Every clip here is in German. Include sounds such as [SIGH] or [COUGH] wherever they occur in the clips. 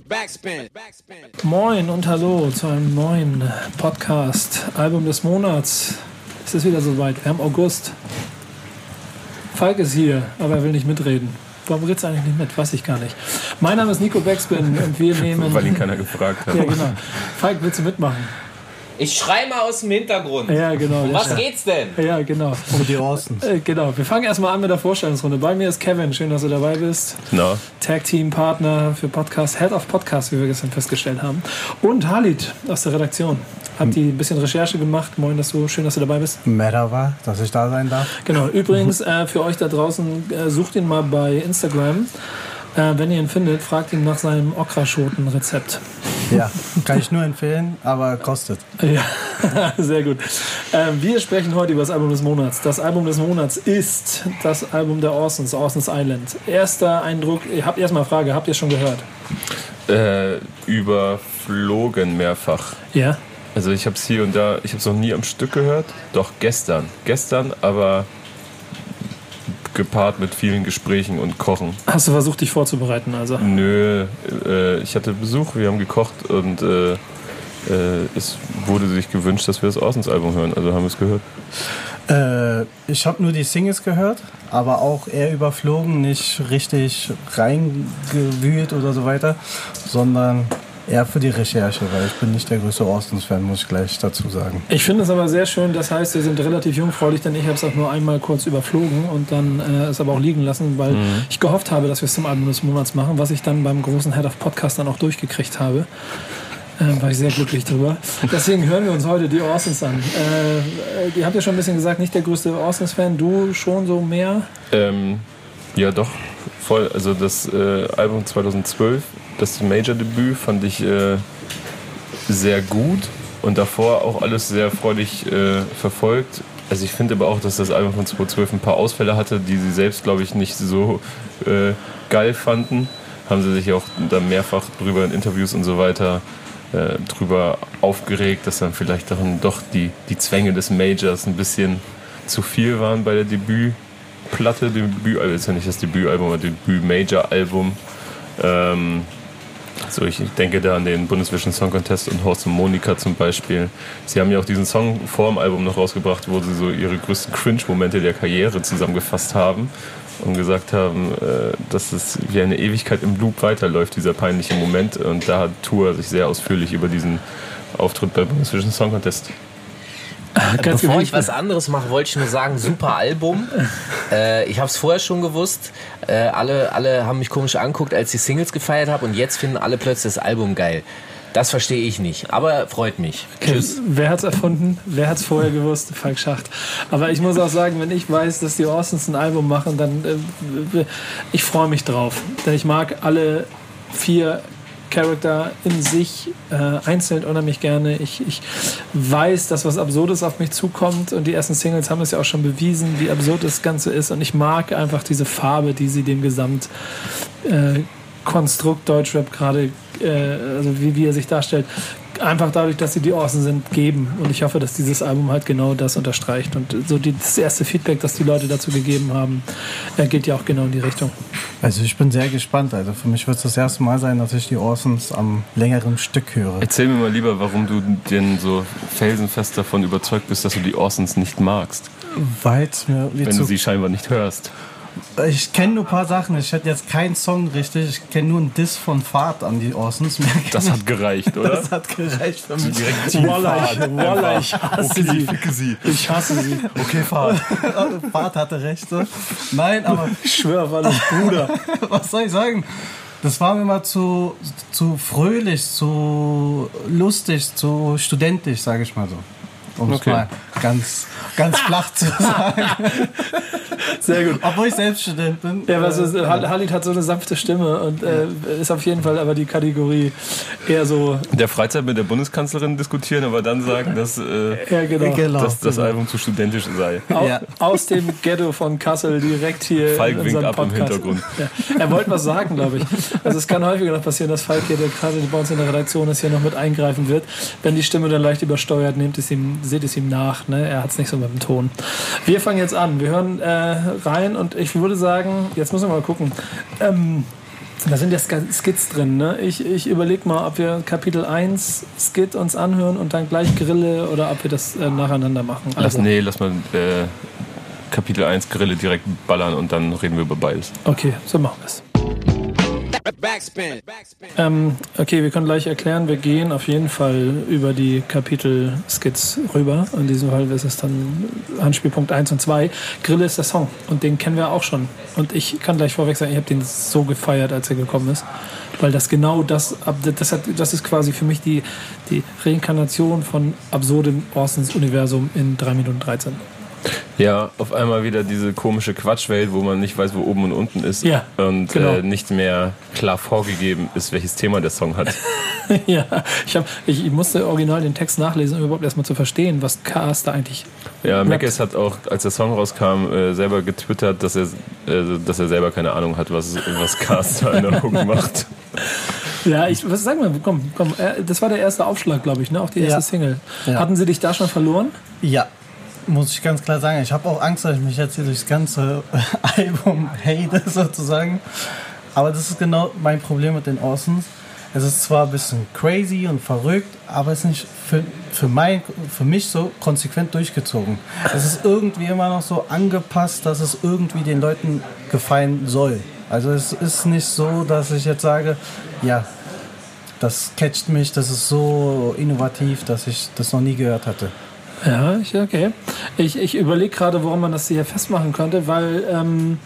Backspin. Moin und hallo zu einem neuen Podcast, Album des Monats. Es ist wieder soweit, wir haben August. Falk ist hier, aber er will nicht mitreden. Warum du eigentlich nicht mit? Weiß ich gar nicht. Mein Name ist Nico Backspin und wir nehmen. Weil ihn keiner gefragt hat. Ja, genau. Falk, willst du mitmachen? Ich schrei mal aus dem Hintergrund. Ja, genau. Um was Chef. geht's denn? Ja, genau. Um die Orsons. Äh, genau. Wir fangen erstmal an mit der Vorstellungsrunde. Bei mir ist Kevin. Schön, dass du dabei bist. Na, Tag-Team-Partner für Podcast, Head of Podcast, wie wir gestern festgestellt haben. Und Halit aus der Redaktion. Hat die ein bisschen Recherche gemacht. Moin, dass du, schön, dass du dabei bist. Merhaba, dass ich da sein darf. Genau. Übrigens, äh, für euch da draußen, äh, sucht ihn mal bei Instagram. Äh, wenn ihr ihn findet, fragt ihn nach seinem Okraschoten-Rezept. Ja, kann ich nur empfehlen, aber kostet. Ja, [LAUGHS] sehr gut. Ähm, wir sprechen heute über das Album des Monats. Das Album des Monats ist das Album der Orsons, Orsons Island. Erster Eindruck, ich habe erstmal eine Frage, habt ihr es schon gehört? äh, überflogen mehrfach. Ja. Also ich habe es hier und da, ich habe es noch nie am Stück gehört. Doch gestern. Gestern, aber gepaart mit vielen Gesprächen und Kochen. Hast du versucht, dich vorzubereiten? Also? Nö, äh, ich hatte Besuch, wir haben gekocht und äh, äh, es wurde sich gewünscht, dass wir das Außensalbum hören. Also haben wir es gehört. Äh, ich habe nur die Singles gehört, aber auch eher überflogen, nicht richtig reingewühlt oder so weiter, sondern eher für die Recherche, weil ich bin nicht der größte Orsons-Fan, muss ich gleich dazu sagen. Ich finde es aber sehr schön, das heißt, wir sind relativ jungfräulich, denn ich habe es auch nur einmal kurz überflogen und dann äh, es aber auch liegen lassen, weil ich gehofft habe, dass wir es zum Album des Monats machen, was ich dann beim großen Head of Podcast dann auch durchgekriegt habe. Äh, war ich sehr glücklich drüber. Deswegen hören wir uns heute die Orsons an. Äh, ihr habt ja schon ein bisschen gesagt, nicht der größte Orsons-Fan, du schon so mehr. Ähm, ja, doch, voll. Also das äh, Album 2012, das Major-Debüt, fand ich äh, sehr gut und davor auch alles sehr freudig äh, verfolgt. Also ich finde aber auch, dass das Album von 2012 ein paar Ausfälle hatte, die sie selbst, glaube ich, nicht so äh, geil fanden. Haben sie sich auch da mehrfach drüber in Interviews und so weiter äh, drüber aufgeregt, dass dann vielleicht dann doch die, die Zwänge des Majors ein bisschen zu viel waren bei der Debütplatte, Debütalbum, ist ja nicht das Debütalbum, aber Debüt-Major-Album. Ähm, so, ich denke da an den Bundesvision Song Contest und Horst und Monika zum Beispiel. Sie haben ja auch diesen Song vor dem Album noch rausgebracht, wo sie so ihre größten Cringe-Momente der Karriere zusammengefasst haben und gesagt haben, äh, dass es wie eine Ewigkeit im Loop weiterläuft, dieser peinliche Moment. Und da hat Tour sich sehr ausführlich über diesen Auftritt bei Bundesvision Song Contest Bevor genau. ich was anderes mache, wollte ich nur sagen, super Album. [LAUGHS] Äh, ich habe es vorher schon gewusst. Äh, alle, alle haben mich komisch anguckt, als ich Singles gefeiert habe und jetzt finden alle plötzlich das Album geil. Das verstehe ich nicht, aber freut mich. Tschüss. Wer hat's erfunden? Wer hat's vorher gewusst? Falk Schacht. Aber ich muss auch sagen, wenn ich weiß, dass die Orsons ein Album machen, dann äh, ich freue mich drauf. Denn ich mag alle vier Charakter in sich äh, einzeln unheimlich gerne. Ich, ich weiß, dass was Absurdes auf mich zukommt und die ersten Singles haben es ja auch schon bewiesen, wie absurd das Ganze ist. Und ich mag einfach diese Farbe, die sie dem Gesamt äh, Deutschrap gerade, äh, also wie, wie er sich darstellt, einfach dadurch, dass sie die Orsen sind, geben. Und ich hoffe, dass dieses Album halt genau das unterstreicht. Und so die, das erste Feedback, das die Leute dazu gegeben haben, äh, geht ja auch genau in die Richtung. Also ich bin sehr gespannt. Also für mich wird es das erste Mal sein, dass ich die Orsons am längeren Stück höre. Erzähl mir mal lieber, warum du denn so felsenfest davon überzeugt bist, dass du die Orsons nicht magst, Weil es mir wie wenn zu du sie scheinbar nicht hörst. Ich kenne nur ein paar Sachen. Ich hätte jetzt keinen Song richtig. Ich kenne nur einen Diss von Fahrt an die Orsons. [LAUGHS] Das hat gereicht, oder? das hat gereicht für mich. Wallah, ich, Wallah, ich hasse sie. ficke sie. Ich hasse sie. Okay, Fahrt. [LAUGHS] Fahrt hatte recht. So. Nein, aber Ich schwöre, Wallah, Bruder. [LAUGHS] was soll ich sagen? Das war mir mal zu, zu fröhlich, zu lustig, zu studentisch, sage ich mal so. Um es Okay. mal ganz, ganz flach zu [LAUGHS] sagen. Sehr gut. Obwohl ich selbst Student bin. Ja, was ist, äh, Hal- Halit hat so eine sanfte Stimme und äh, ist auf jeden Fall aber die Kategorie eher so, In der Freizeit mit der Bundeskanzlerin diskutieren, aber dann sagen, dass, äh, eher genau. Genau. dass das Album zu studentisch sei. Ja. Aus dem Ghetto von Kassel direkt hier Falk in winkt ab im. Hintergrund. Ja. Er wollte was sagen, glaube ich. Also es kann häufiger noch passieren, dass Falk hier, der gerade bei uns in der Redaktion ist, hier noch mit eingreifen wird. Wenn die Stimme dann leicht übersteuert, nehmt es ihm, seht es ihm nach. Ne? Er hat es nicht so mit dem Ton. Wir fangen jetzt an. Wir hören äh, rein und ich würde sagen, jetzt müssen wir mal gucken. Ähm, Da sind ja Sk- Skits drin, ne? Ich, ich überlege mal, ob wir Kapitel 1 Skit uns anhören und dann gleich Grille oder ob wir das äh, nacheinander machen. Lass, Also, nee, lass mal äh, Kapitel 1 Grille direkt ballern und dann reden wir über beides. Okay, so machen wir es. Ähm, okay, wir können gleich erklären, wir gehen auf jeden Fall über die Kapitel-Skits rüber. In diesem Fall ist es dann Handspielpunkt 1 und 2. Grille ist der Song und den kennen wir auch schon. Und ich kann gleich vorweg sagen, ich habe den so gefeiert, als er gekommen ist. Weil das genau das, das, hat, das ist quasi für mich die, die Reinkarnation von absurdem Orsons Universum in 3 Minuten 13. Ja, auf einmal wieder diese komische Quatschwelt, wo man nicht weiß, wo oben und unten ist. Ja, und genau. äh, nicht mehr klar vorgegeben ist, welches Thema der Song hat. [LAUGHS] ja, ich, hab, ich, ich musste original den Text nachlesen, um überhaupt erstmal zu verstehen, was Cars da eigentlich Ja. Meckes hat auch, als der Song rauskam, äh, selber getwittert, dass er, äh, dass er selber keine Ahnung hat, was, was Cast da in der Hook macht. Ja, ich, was sagen wir, komm, komm, äh, das war der erste Aufschlag, glaube ich, ne? Auch die erste Ja. Single. Ja. Hatten sie dich da schon verloren? Ja, muss ich ganz klar sagen. Ich habe auch Angst, dass ich mich jetzt hier durchs ganze [LAUGHS] Album hate, [LAUGHS] sozusagen. Aber das ist genau mein Problem mit den Orsons. Es ist zwar ein bisschen crazy und verrückt, aber es ist nicht für, für, mein, für mich so konsequent durchgezogen. Es ist irgendwie immer noch so angepasst, dass es irgendwie den Leuten gefallen soll. Also es ist nicht so, dass ich jetzt sage, ja, das catcht mich, das ist so innovativ, dass ich das noch nie gehört hatte. Ja, ich, okay. Ich, ich überlege gerade, woran man das hier festmachen könnte, weil, ähm,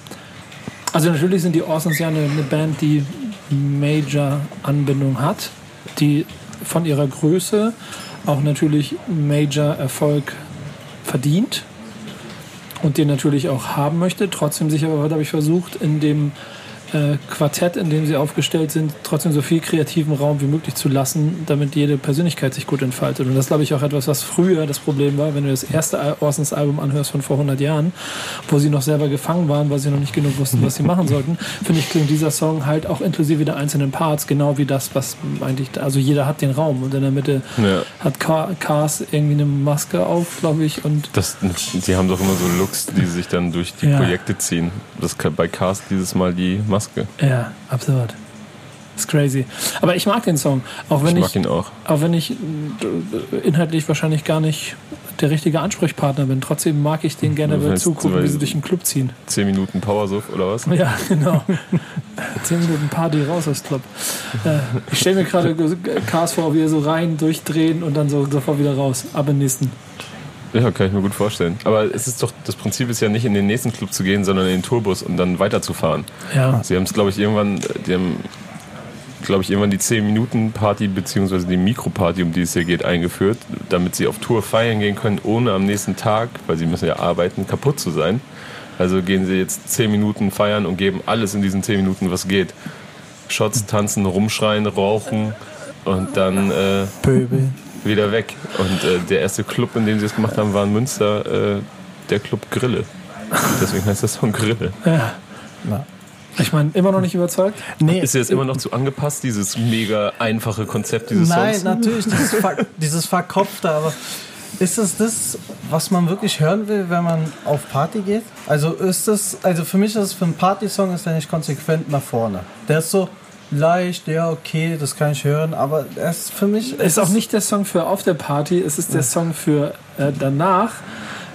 also natürlich sind die Orsons ja eine, eine Band, die Major-Anbindung hat, die von ihrer Größe auch natürlich Major-Erfolg verdient und den natürlich auch haben möchte. Trotzdem sich aber, habe ich versucht, in dem äh, Quartett, in dem sie aufgestellt sind, trotzdem so viel kreativen Raum wie möglich zu lassen, damit jede Persönlichkeit sich gut entfaltet. Und das glaube ich auch etwas, was früher das Problem war, wenn du das erste Orsons Album anhörst von vor 100 Jahren, wo sie noch selber gefangen waren, weil sie noch nicht genug wussten, was sie machen sollten, [LAUGHS] finde ich, klingt dieser Song halt auch inklusive der einzelnen Parts genau wie das, was eigentlich, also jeder hat den Raum und in der Mitte Ja. hat Ka- Cars irgendwie eine Maske auf, glaube ich, und Das, die haben doch immer so Looks, die sich dann durch die Ja. Projekte ziehen. Das kann bei Cast dieses Mal die Maske. Ja, absurd. Ist crazy. Aber ich mag den Song, auch wenn Ich ich, mag ihn auch. auch wenn ich äh, inhaltlich wahrscheinlich gar nicht der richtige Ansprechpartner bin. Trotzdem mag ich den gerne dabei weißt, zugucken, wie sie durch den Club ziehen. 10 Minuten Powersuff oder was? Ja, genau. [LAUGHS] Zehn Minuten Party raus aus Club. Äh, ich stelle mir gerade Cars vor, wie er so rein, durchdrehen und dann so sofort wieder raus. Ab in den nächsten. Ja, kann ich mir gut vorstellen. Aber es ist doch, das Prinzip ist ja nicht in den nächsten Club zu gehen, sondern in den Tourbus und dann weiterzufahren. Ja. Sie haben es, glaube ich, irgendwann, die haben, glaube ich, irgendwann die 10-Minuten-Party beziehungsweise die Mikroparty, um die es hier geht, eingeführt, damit sie auf Tour feiern gehen können, ohne am nächsten Tag, weil sie müssen ja arbeiten, kaputt zu sein. Also gehen sie jetzt 10 Minuten feiern und geben alles in diesen 10 Minuten, was geht. Shots, tanzen, rumschreien, rauchen und dann äh, Pöbel. Wieder weg. Und äh, der erste Club, in dem sie es gemacht haben, war in Münster, äh, der Club Grille. Deswegen heißt das Song Grille. ja. Ja. Ich meine, immer noch nicht überzeugt? Nee, Ist dir jetzt immer noch zu angepasst, dieses mega einfache Konzept dieses Nein, Songs? natürlich, dieses, [LAUGHS] Ver dieses Verkopfte, aber ist es das, was man wirklich hören will, wenn man auf Party geht? Also ist das, also für mich ist es für einen Partysong ist der nicht konsequent nach vorne. Der ist so leicht, ja okay, das kann ich hören, aber er ist für mich Ist auch nicht der Song für auf der Party, es ist der Song für äh, danach,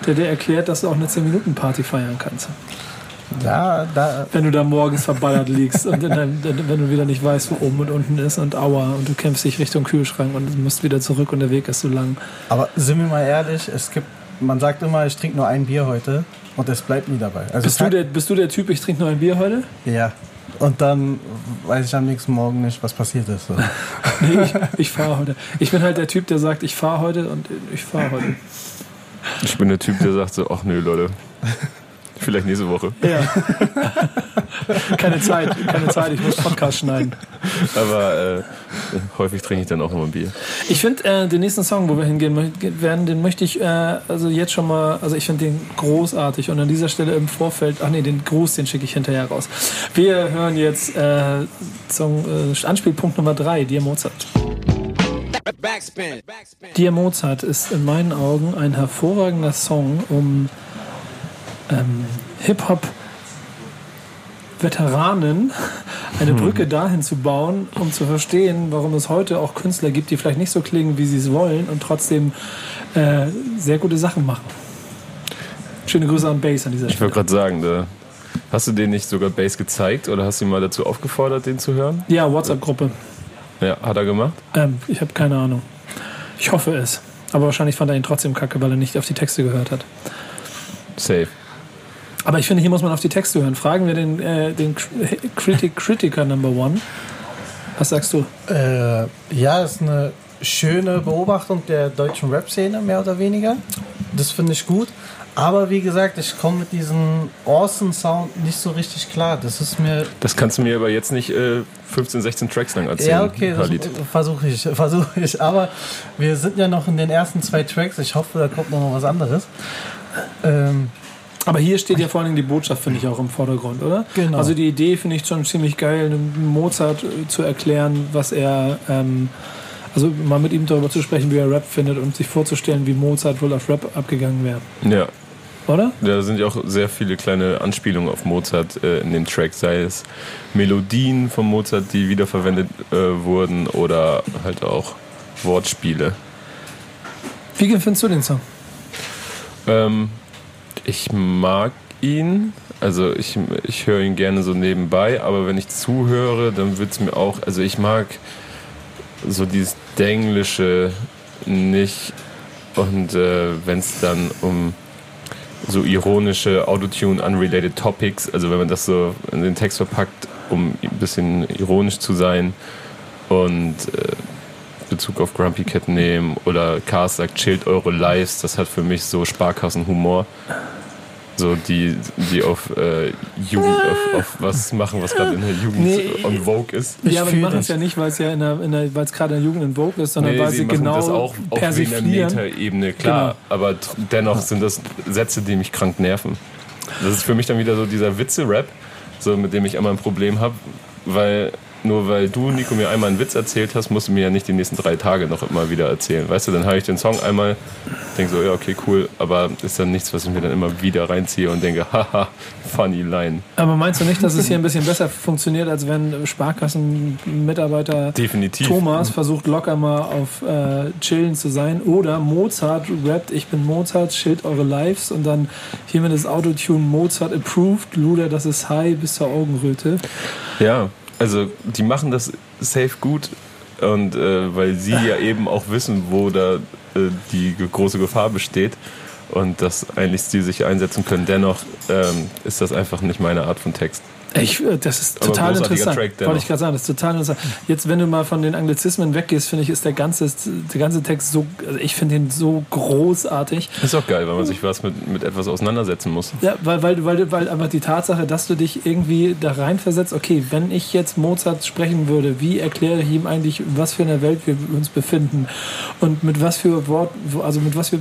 der dir erklärt, dass du auch eine 10-Minuten-Party feiern kannst. Ja, da, Wenn du da morgens verballert liegst und in deinem, wenn du wieder nicht weißt, wo oben und unten ist und aua und du kämpfst dich Richtung Kühlschrank und musst wieder zurück und der Weg ist so lang. aber sind wir mal ehrlich, es gibt, man sagt immer, ich trinke nur ein Bier heute und es bleibt nie dabei. Also Bist du der, bist du der Typ, ich trinke nur ein Bier heute? Ja. Und dann weiß ich am nächsten Morgen nicht, was passiert ist. So. [LAUGHS] Nee, ich, ich fahre heute. Ich bin halt der Typ, der sagt, ich fahre heute und ich fahre heute. Ich bin der Typ, der sagt so, ach nö, Leute. [LAUGHS] Vielleicht nächste Woche. Ja. [LAUGHS] keine Zeit, keine Zeit, ich muss Podcast schneiden. Aber äh, häufig trinke ich dann auch immer ein Bier. Ich finde äh, den nächsten Song, wo wir hingehen werden, den möchte ich äh, also jetzt schon mal, also ich finde den großartig und an dieser Stelle im Vorfeld, ach nee, den Gruß, den schicke ich hinterher raus. Wir hören jetzt äh, Song, äh, Anspielpunkt Nummer 3, Dear Mozart. Backspin. Dear Mozart ist in meinen Augen ein hervorragender Song, um ähm, Hip-Hop Veteranen eine Brücke dahin zu bauen, um zu verstehen, warum es heute auch Künstler gibt, die vielleicht nicht so klingen, wie sie es wollen und trotzdem äh, sehr gute Sachen machen. Schöne Grüße an Bass an dieser Ich Stelle. wollte gerade sagen, da, hast du den nicht sogar Bass gezeigt oder hast du ihn mal dazu aufgefordert, den zu hören? Ja, WhatsApp-Gruppe. Ja, hat er gemacht? Ähm, ich habe keine Ahnung. Ich hoffe es. Aber wahrscheinlich fand er ihn trotzdem kacke, weil er nicht auf die Texte gehört hat. Safe. Aber ich finde, hier muss man auf die Texte hören. Fragen wir den, äh, den Critic Critiker Number One. Was sagst du? Äh, ja, ist eine schöne Beobachtung der deutschen Rap-Szene, mehr oder weniger. Das finde ich gut. Aber wie gesagt, ich komme mit diesem Awesome-Sound nicht so richtig klar. Das ist mir. Das kannst du mir aber jetzt nicht äh, 15, 16 Tracks lang erzählen. Ja, okay, das versuche ich, [LAUGHS] versuche ich. Aber wir sind ja noch in den ersten zwei Tracks. Ich hoffe, da kommt noch was anderes. Ähm, Aber hier steht ja vor allen Dingen die Botschaft, finde ich, auch im Vordergrund, oder? Genau. Also die Idee finde ich schon ziemlich geil, einem Mozart äh, zu erklären, was er, ähm, also mal mit ihm darüber zu sprechen, wie er Rap findet und sich vorzustellen, wie Mozart wohl auf Rap abgegangen wäre. Ja, Oder? da sind ja auch sehr viele kleine Anspielungen auf Mozart äh, in dem Track, sei es Melodien von Mozart, die wiederverwendet äh, wurden oder halt auch Wortspiele. Wie findest du den Song? Ähm, ich mag ihn, also ich, ich höre ihn gerne so nebenbei, aber wenn ich zuhöre, dann wird es mir auch, also ich mag so dieses Denglische nicht und äh, wenn es dann um so ironische Autotune unrelated Topics, also wenn man das so in den Text verpackt, um ein bisschen ironisch zu sein und äh, Bezug auf Grumpy Cat nehmen oder Cars sagt, chillt eure Lives, das hat für mich so Sparkassenhumor. So die, die auf äh, Jugend, auf, auf was machen, was gerade in der Jugend Nee. on Vogue ist. Ja, aber die machen es ja nicht, weil es ja in der, in der, weil es gerade in der Jugend in Vogue ist, sondern Nee, weil sie genau das auch auf einer persiflieren. Metaebene, klar. Genau. Aber dennoch sind das Sätze, die mich krank nerven. Das ist für mich dann wieder so dieser Witze-Rap, so mit dem ich immer ein Problem habe, weil nur weil du, Nico, mir einmal einen Witz erzählt hast, musst du mir ja nicht die nächsten drei Tage noch immer wieder erzählen. Weißt du, dann höre ich den Song einmal, denke so, ja, okay, cool, aber ist dann nichts, was ich mir dann immer wieder reinziehe und denke, [LAUGHS] haha, funny line. Aber meinst du nicht, dass es hier ein bisschen besser funktioniert, als wenn Sparkassenmitarbeiter Definitiv. Thomas versucht locker mal auf äh, Chillen zu sein oder Mozart rappt, ich bin Mozart, chillt eure Lives und dann hiermit das Autotune Mozart approved, Luder, das ist high bis zur Augenröte. Ja, also die machen das safe gut und äh, weil sie [LAUGHS] ja eben auch wissen, wo da äh, die große Gefahr besteht und dass eigentlich sie sich einsetzen können. Dennoch ähm, ist das einfach nicht meine Art von Text. Ich, äh, das ist Aber total interessant. Track. Wollte ich gerade sagen, das ist total interessant. Jetzt, wenn du mal von den Anglizismen weggehst, finde ich, ist der ganze, der ganze Text so, also ich finde ihn so großartig. Ist auch geil, weil man sich was mit, mit etwas auseinandersetzen muss. Ja, weil, weil, weil, weil einfach die Tatsache, dass du dich irgendwie da reinversetzt, okay, wenn ich jetzt Mozart sprechen würde, wie erkläre ich ihm eigentlich, was für einer Welt wir uns befinden und mit was für Wort, also mit was für,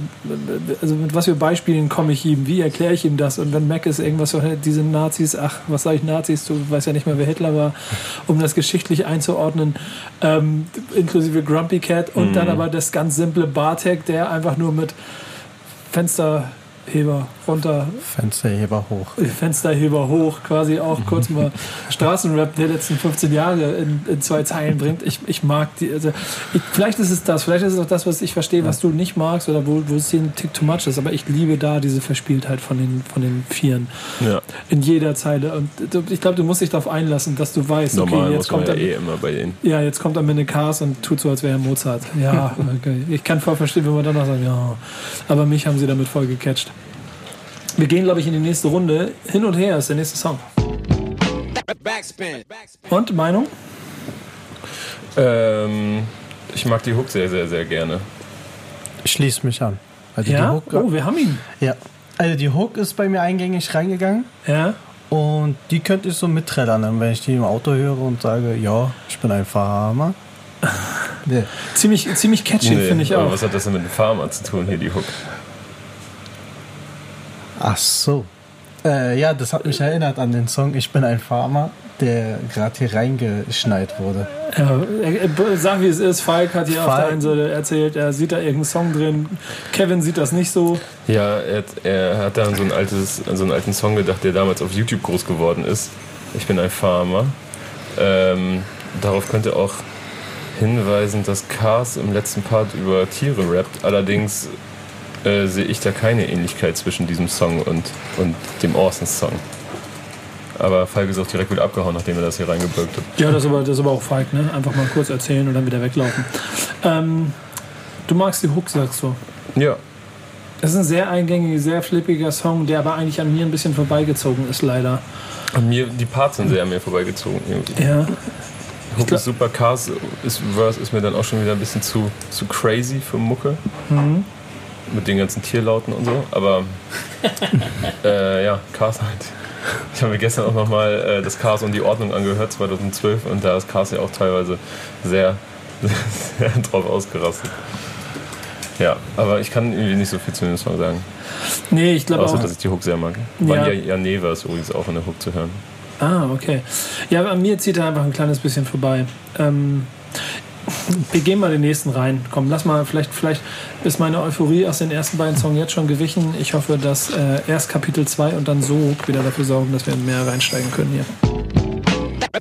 also mit was für Beispielen komme ich ihm, wie erkläre ich ihm das und wenn Mac ist irgendwas diese Nazis, ach, was sage ich Nazis, du weißt ja nicht mehr, wer Hitler war, um das geschichtlich einzuordnen, ähm, inklusive Grumpy Cat und dann aber das ganz simple Bartek, der einfach nur mit Fensterheber runter Fensterheber hoch. [LAUGHS] Fensterheber hoch, quasi auch kurz mal [LAUGHS] Straßenrap der letzten 15 Jahre in, in zwei Zeilen bringt. Ich, ich mag die, also ich, vielleicht ist es das, vielleicht ist es auch das, was ich verstehe, was du nicht magst oder wo, wo es dir ein Tick too much ist, aber ich liebe da diese Verspieltheit von den, von den Vieren Ja, in jeder Zeile und ich glaube, du musst dich darauf einlassen, dass du weißt, okay, normal jetzt muss man kommt ja er, eh immer bei denen. ja, jetzt kommt am Ende Cars und tut so, als wäre er Mozart. Ja, [LAUGHS] okay. ich kann voll verstehen, wenn man dann noch sagt, ja, aber mich haben sie damit voll gecatcht. Wir gehen, glaube ich, in die nächste Runde. Hin und her ist der nächste Song. Backspin. Und Meinung? Ähm, ich mag die Hook sehr, sehr, sehr gerne. Ich schließe mich an. Also Ja? Die Hook, Oh, wir haben ihn. ja. Also die Hook ist bei mir eingängig reingegangen Ja. und die könnte ich so mitträllern, wenn ich die im Auto höre und sage, ja, ich bin ein Farmer. [LAUGHS] nee. Ziemlich, ziemlich catchy, Nee, finde ich aber auch. Was hat das denn mit dem Farmer zu tun, hier die Hook? Ach so. Äh, ja, das hat mich erinnert an den Song Ich bin ein Farmer, der gerade hier reingeschneit wurde. Ja, er- er- sag wie es ist. Falk hat hier auf Falk- der einen Seite erzählt, er sieht da irgendeinen Song drin. Kevin sieht das nicht so. Ja, er hat, er hat da an so, ein altes, an so einen alten Song gedacht, der damals auf YouTube groß geworden ist. ich bin ein Farmer. Ähm, darauf könnte auch hinweisen, dass Cars im letzten Part über Tiere rappt. Allerdings äh, sehe ich da keine Ähnlichkeit zwischen diesem Song und, und dem Orsons-Song. Aber Falk ist auch direkt wieder abgehauen, nachdem er das hier reingebürgt hat. Ja, das ist aber, das ist aber auch feig, ne? Einfach mal kurz erzählen und dann wieder weglaufen. Ähm, du magst die Hook, sagst du. Ja, Das ist ein sehr eingängiger, sehr flippiger Song, der aber eigentlich an mir ein bisschen vorbeigezogen ist, leider. und mir, die Parts sind sehr an mir vorbeigezogen. irgendwie. Ja. Hook ist super, Cars ist, Verse ist mir dann auch schon wieder ein bisschen zu, zu crazy für Mucke. Mhm. Mit den ganzen Tierlauten und so. Aber [LAUGHS] äh, ja, Cars halt. Ich habe mir gestern auch nochmal äh, das Cars und die Ordnung angehört, 2012. Und da ist Cars ja auch teilweise sehr, [LAUGHS] sehr drauf ausgerastet. Ja, aber ich kann irgendwie nicht so viel zu dem Song sagen. Nee, ich glaube Außer, auch. dass ich die Hook sehr mag. Ja. Vanya Janeva ist übrigens auch in der Hook zu hören. Ah, okay. Ja, an mir zieht er einfach ein kleines bisschen vorbei. Ähm, wir gehen mal den nächsten rein. Komm, lass mal, vielleicht, vielleicht ist meine Euphorie aus den ersten beiden Songs jetzt schon gewichen. Ich hoffe, dass äh, erst Kapitel 2 und dann so wieder dafür sorgen, dass wir mehr reinsteigen können hier.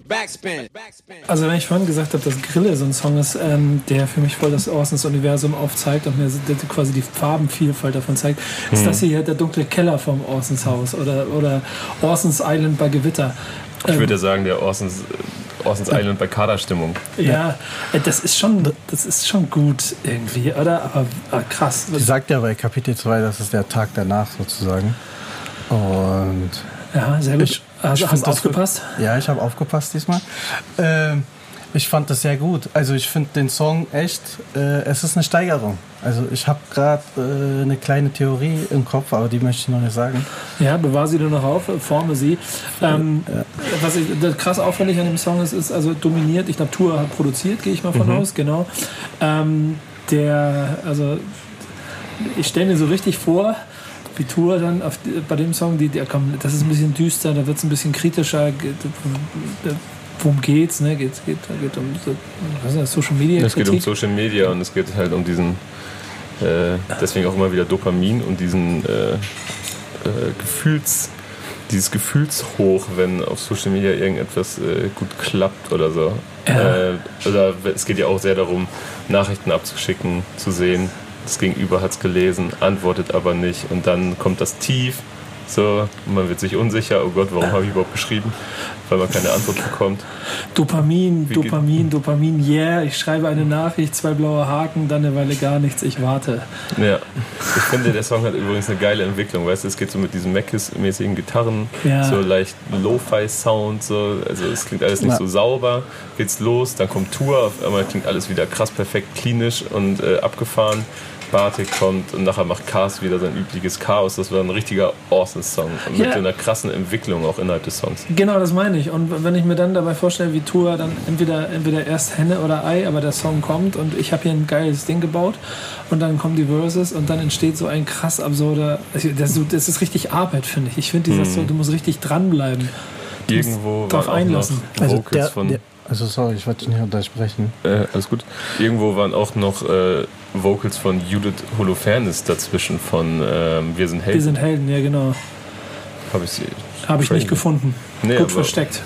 Backspin. Backspin. Also wenn ich vorhin gesagt habe, dass Grille so ein Song ist, ähm, der für mich voll das Orsons-Universum aufzeigt und mir quasi die Farbenvielfalt davon zeigt, ist das hier der dunkle Keller vom Orsons Haus oder, oder Orsons Island bei Gewitter. Ich würde ja sagen, der Orsons, Orsons Island bei Kaderstimmung. Ja, äh, das ist schon, das ist schon gut irgendwie, oder? Aber, aber krass. Die sagt ja bei Kapitel 2, das ist der Tag danach sozusagen. Und Ja, sehr gut. Ich- also, ich hast du aufgepasst? ja, ich habe aufgepasst diesmal. Ähm, ich fand das sehr gut. Also ich finde den Song echt, äh, es ist eine Steigerung. Also ich habe gerade äh, eine kleine Theorie im Kopf, aber die möchte ich noch nicht sagen. Ja, bewahr sie nur noch auf, forme sie. Ähm, Was ich, krass auffällig an dem Song ist, ist also dominiert, ich glaube, Tour hat produziert, gehe ich mal von aus, genau. Ähm, der, also ich stelle mir so richtig vor, wie Tour dann auf, bei dem Song, die, die, komm, das ist ein bisschen düster, da wird es ein bisschen kritischer. Worum geht's? Ne? Geht, geht, geht um was ist das, Social Media Es geht um Kritik? Social Media und es geht halt um diesen, äh, deswegen auch immer wieder Dopamin und diesen äh, äh, Gefühls, dieses Gefühlshoch, wenn auf Social Media irgendetwas äh, gut klappt oder so. Ja. Äh, oder es geht ja auch sehr darum, Nachrichten abzuschicken, zu sehen, das Gegenüber hat es gelesen, antwortet aber nicht und dann kommt das Tief. So, man wird sich unsicher, oh Gott, warum habe ich überhaupt geschrieben? Weil man keine Antwort bekommt. Dopamin, Wie Dopamin, Dopamin, yeah, ich schreibe eine Nachricht, zwei blaue Haken, dann eine Weile gar nichts, ich warte. Ja, ich finde, der Song hat übrigens eine geile Entwicklung. Weißt du, es geht so mit diesen Mackis-mäßigen Gitarren, Ja. so leicht Lo-Fi-Sound, so, also es klingt alles nicht Ja. so sauber. Geht's los, dann kommt Tour, auf einmal klingt alles wieder krass perfekt, klinisch und äh, abgefahren. Bartik kommt und nachher macht Cars wieder sein übliches Chaos. Das war ein richtiger Awesome-Song mit Ja. einer krassen Entwicklung auch innerhalb des Songs. Genau, das meine ich. Und wenn ich mir dann dabei vorstelle, wie Tour dann entweder, entweder erst Henne oder Ei, aber der Song kommt und ich habe hier ein geiles Ding gebaut und dann kommen die Verses und dann entsteht so ein krass absurder. also Das, das ist richtig Arbeit, finde ich. Ich finde dieses so, du musst richtig dranbleiben. Irgendwo drauf einlassen. Also, der, von der, also sorry, ich wollte dich nicht untersprechen. Äh, alles gut. Irgendwo waren auch noch äh, Vocals von Judith Holofernes dazwischen von ähm, Wir sind Helden. Wir sind Helden, ja genau. Habe ich sie. Habe ich nicht gefunden. Nee, Gut versteckt.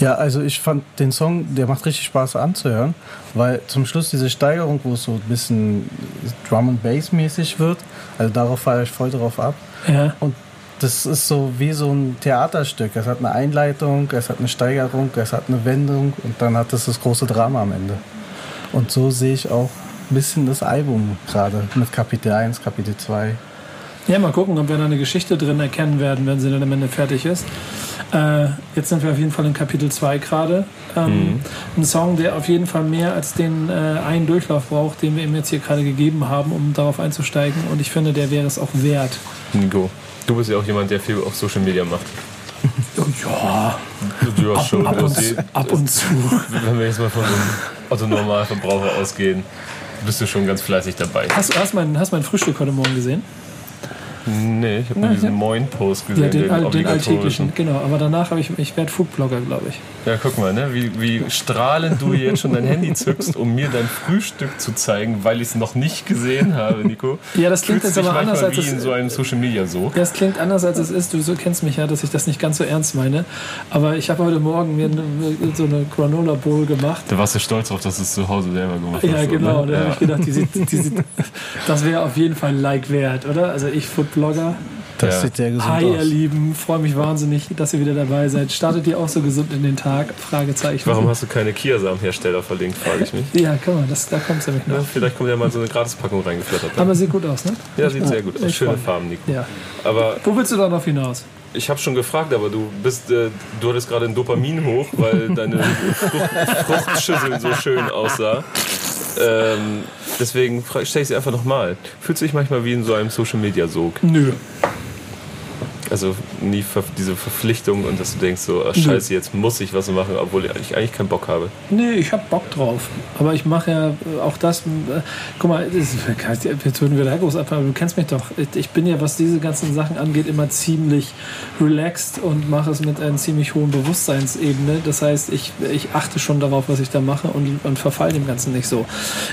Ja, also ich fand den Song, der macht richtig Spaß anzuhören, weil zum Schluss diese Steigerung, wo es so ein bisschen Drum and Bass mäßig wird, also darauf fahre ich voll drauf ab. Ja. Und das ist so wie so ein Theaterstück. Es hat eine Einleitung, es hat eine Steigerung, es hat eine Wendung und dann hat es das große Drama am Ende. Und so sehe ich auch ein bisschen das Album gerade mit Kapitel 1, Kapitel 2. Ja, mal gucken, ob wir da eine Geschichte drin erkennen werden, wenn sie dann am Ende fertig ist. Äh, jetzt sind wir auf jeden Fall in Kapitel 2 gerade. Ähm, Ein Song, der auf jeden Fall mehr als den äh, einen Durchlauf braucht, den wir ihm jetzt hier gerade gegeben haben, um darauf einzusteigen. Und ich finde, der wäre es auch wert. Nico. Du bist ja auch jemand, der viel auf Social Media macht. Ja, Du hast schon, ab du und, die- ab und zu. wenn wir jetzt mal von so einem Otto-Normalverbraucher ausgehen, bist du schon ganz fleißig dabei. Hast, hast, mein, hast mein Frühstück heute Morgen gesehen? Nee, ich habe nur Ja, diesen ja. Moin-Post Ja, gesehen, den, den, all- den obligatorischen. alltäglichen, genau. Aber danach habe ich, ich werde Foodblogger, glaube ich. Ja, guck mal, ne? wie, wie strahlend du jetzt schon dein Handy zückst, um mir dein Frühstück zu zeigen, weil ich es noch nicht gesehen habe, Nico. Ja, das klingt Fühlst jetzt aber anders, als wie es- in so einem Social Media so. Ja, es klingt anders, als es ist. Du so kennst mich ja, dass ich das nicht ganz so ernst meine. Aber ich habe heute Morgen mir eine, so eine Granola Bowl gemacht. Da warst du stolz drauf, dass du es zu Hause selber gemacht hast. Ja, genau. Ne? Da habe Ja. ich gedacht, die sieht, die sieht, das wäre auf jeden Fall ein Like wert, oder? Also ich, Foodblogger. Das Ja. sieht sehr gesund Hi, ihr aus. Lieben. Freue mich wahnsinnig, dass ihr wieder dabei seid. Startet ihr auch so gesund in den Tag? Fragezeichen. Warum hast du keine Kiasamenhersteller verlinkt, frage ich mich. [LAUGHS] Ja, kann man. Das, da kommt es nämlich Ja, noch. vielleicht kommt ja mal so eine Gratispackung reingeflattert. Aber sieht gut aus, ne? Ja, sieht sehr gut aus. Schöne. Farben, Nico. Ja. Aber Wo willst du darauf hinaus? Ich habe schon gefragt, aber du bist, äh, du hattest gerade ein Dopamin hoch, weil deine [LAUGHS] Frucht, Fruchtschüssel so schön aussah. Ähm, deswegen stelle ich sie einfach nochmal. Fühlst du dich manchmal wie in so einem Social Media Sog? Nö. Also nie diese Verpflichtung und dass du denkst so, ach, scheiße, jetzt muss ich was machen, obwohl ich eigentlich keinen Bock habe. Nee, ich hab Bock drauf. Aber ich mache ja äh, auch das. Äh, guck mal, das, jetzt würden wir da groß abfahren, aber du kennst mich doch. Ich- Ich bin ja, was diese ganzen Sachen angeht, immer ziemlich relaxed und mache es mit einer ziemlich hohen Bewusstseinsebene. Das heißt, ich, ich achte schon darauf, was ich da mache und, und verfall dem Ganzen nicht so.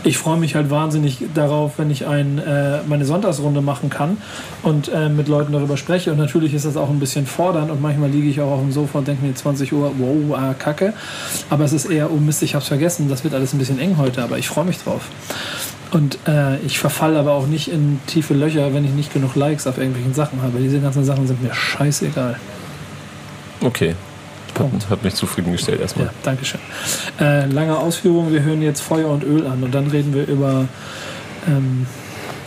Ich freue mich halt wahnsinnig darauf, wenn ich ein, äh, meine Sonntagsrunde machen kann und äh, mit Leuten darüber spreche. Und natürlich ist das auch ein bisschen fordernd und manchmal liege ich auch auf dem Sofa und denke mir 20 Uhr, wow, ah, kacke. Aber es ist eher, oh Mist, ich hab's vergessen, das wird alles ein bisschen eng heute, aber ich freue mich drauf. Und äh, ich verfalle aber auch nicht in tiefe Löcher, wenn ich nicht genug Likes auf irgendwelchen Sachen habe. Diese ganzen Sachen sind mir scheißegal. Okay. Punkt. Hat, mich zufriedengestellt erstmal. Ja, danke schön. Äh, lange Ausführung, wir hören jetzt Feuer und Öl an und dann reden wir über. Ähm,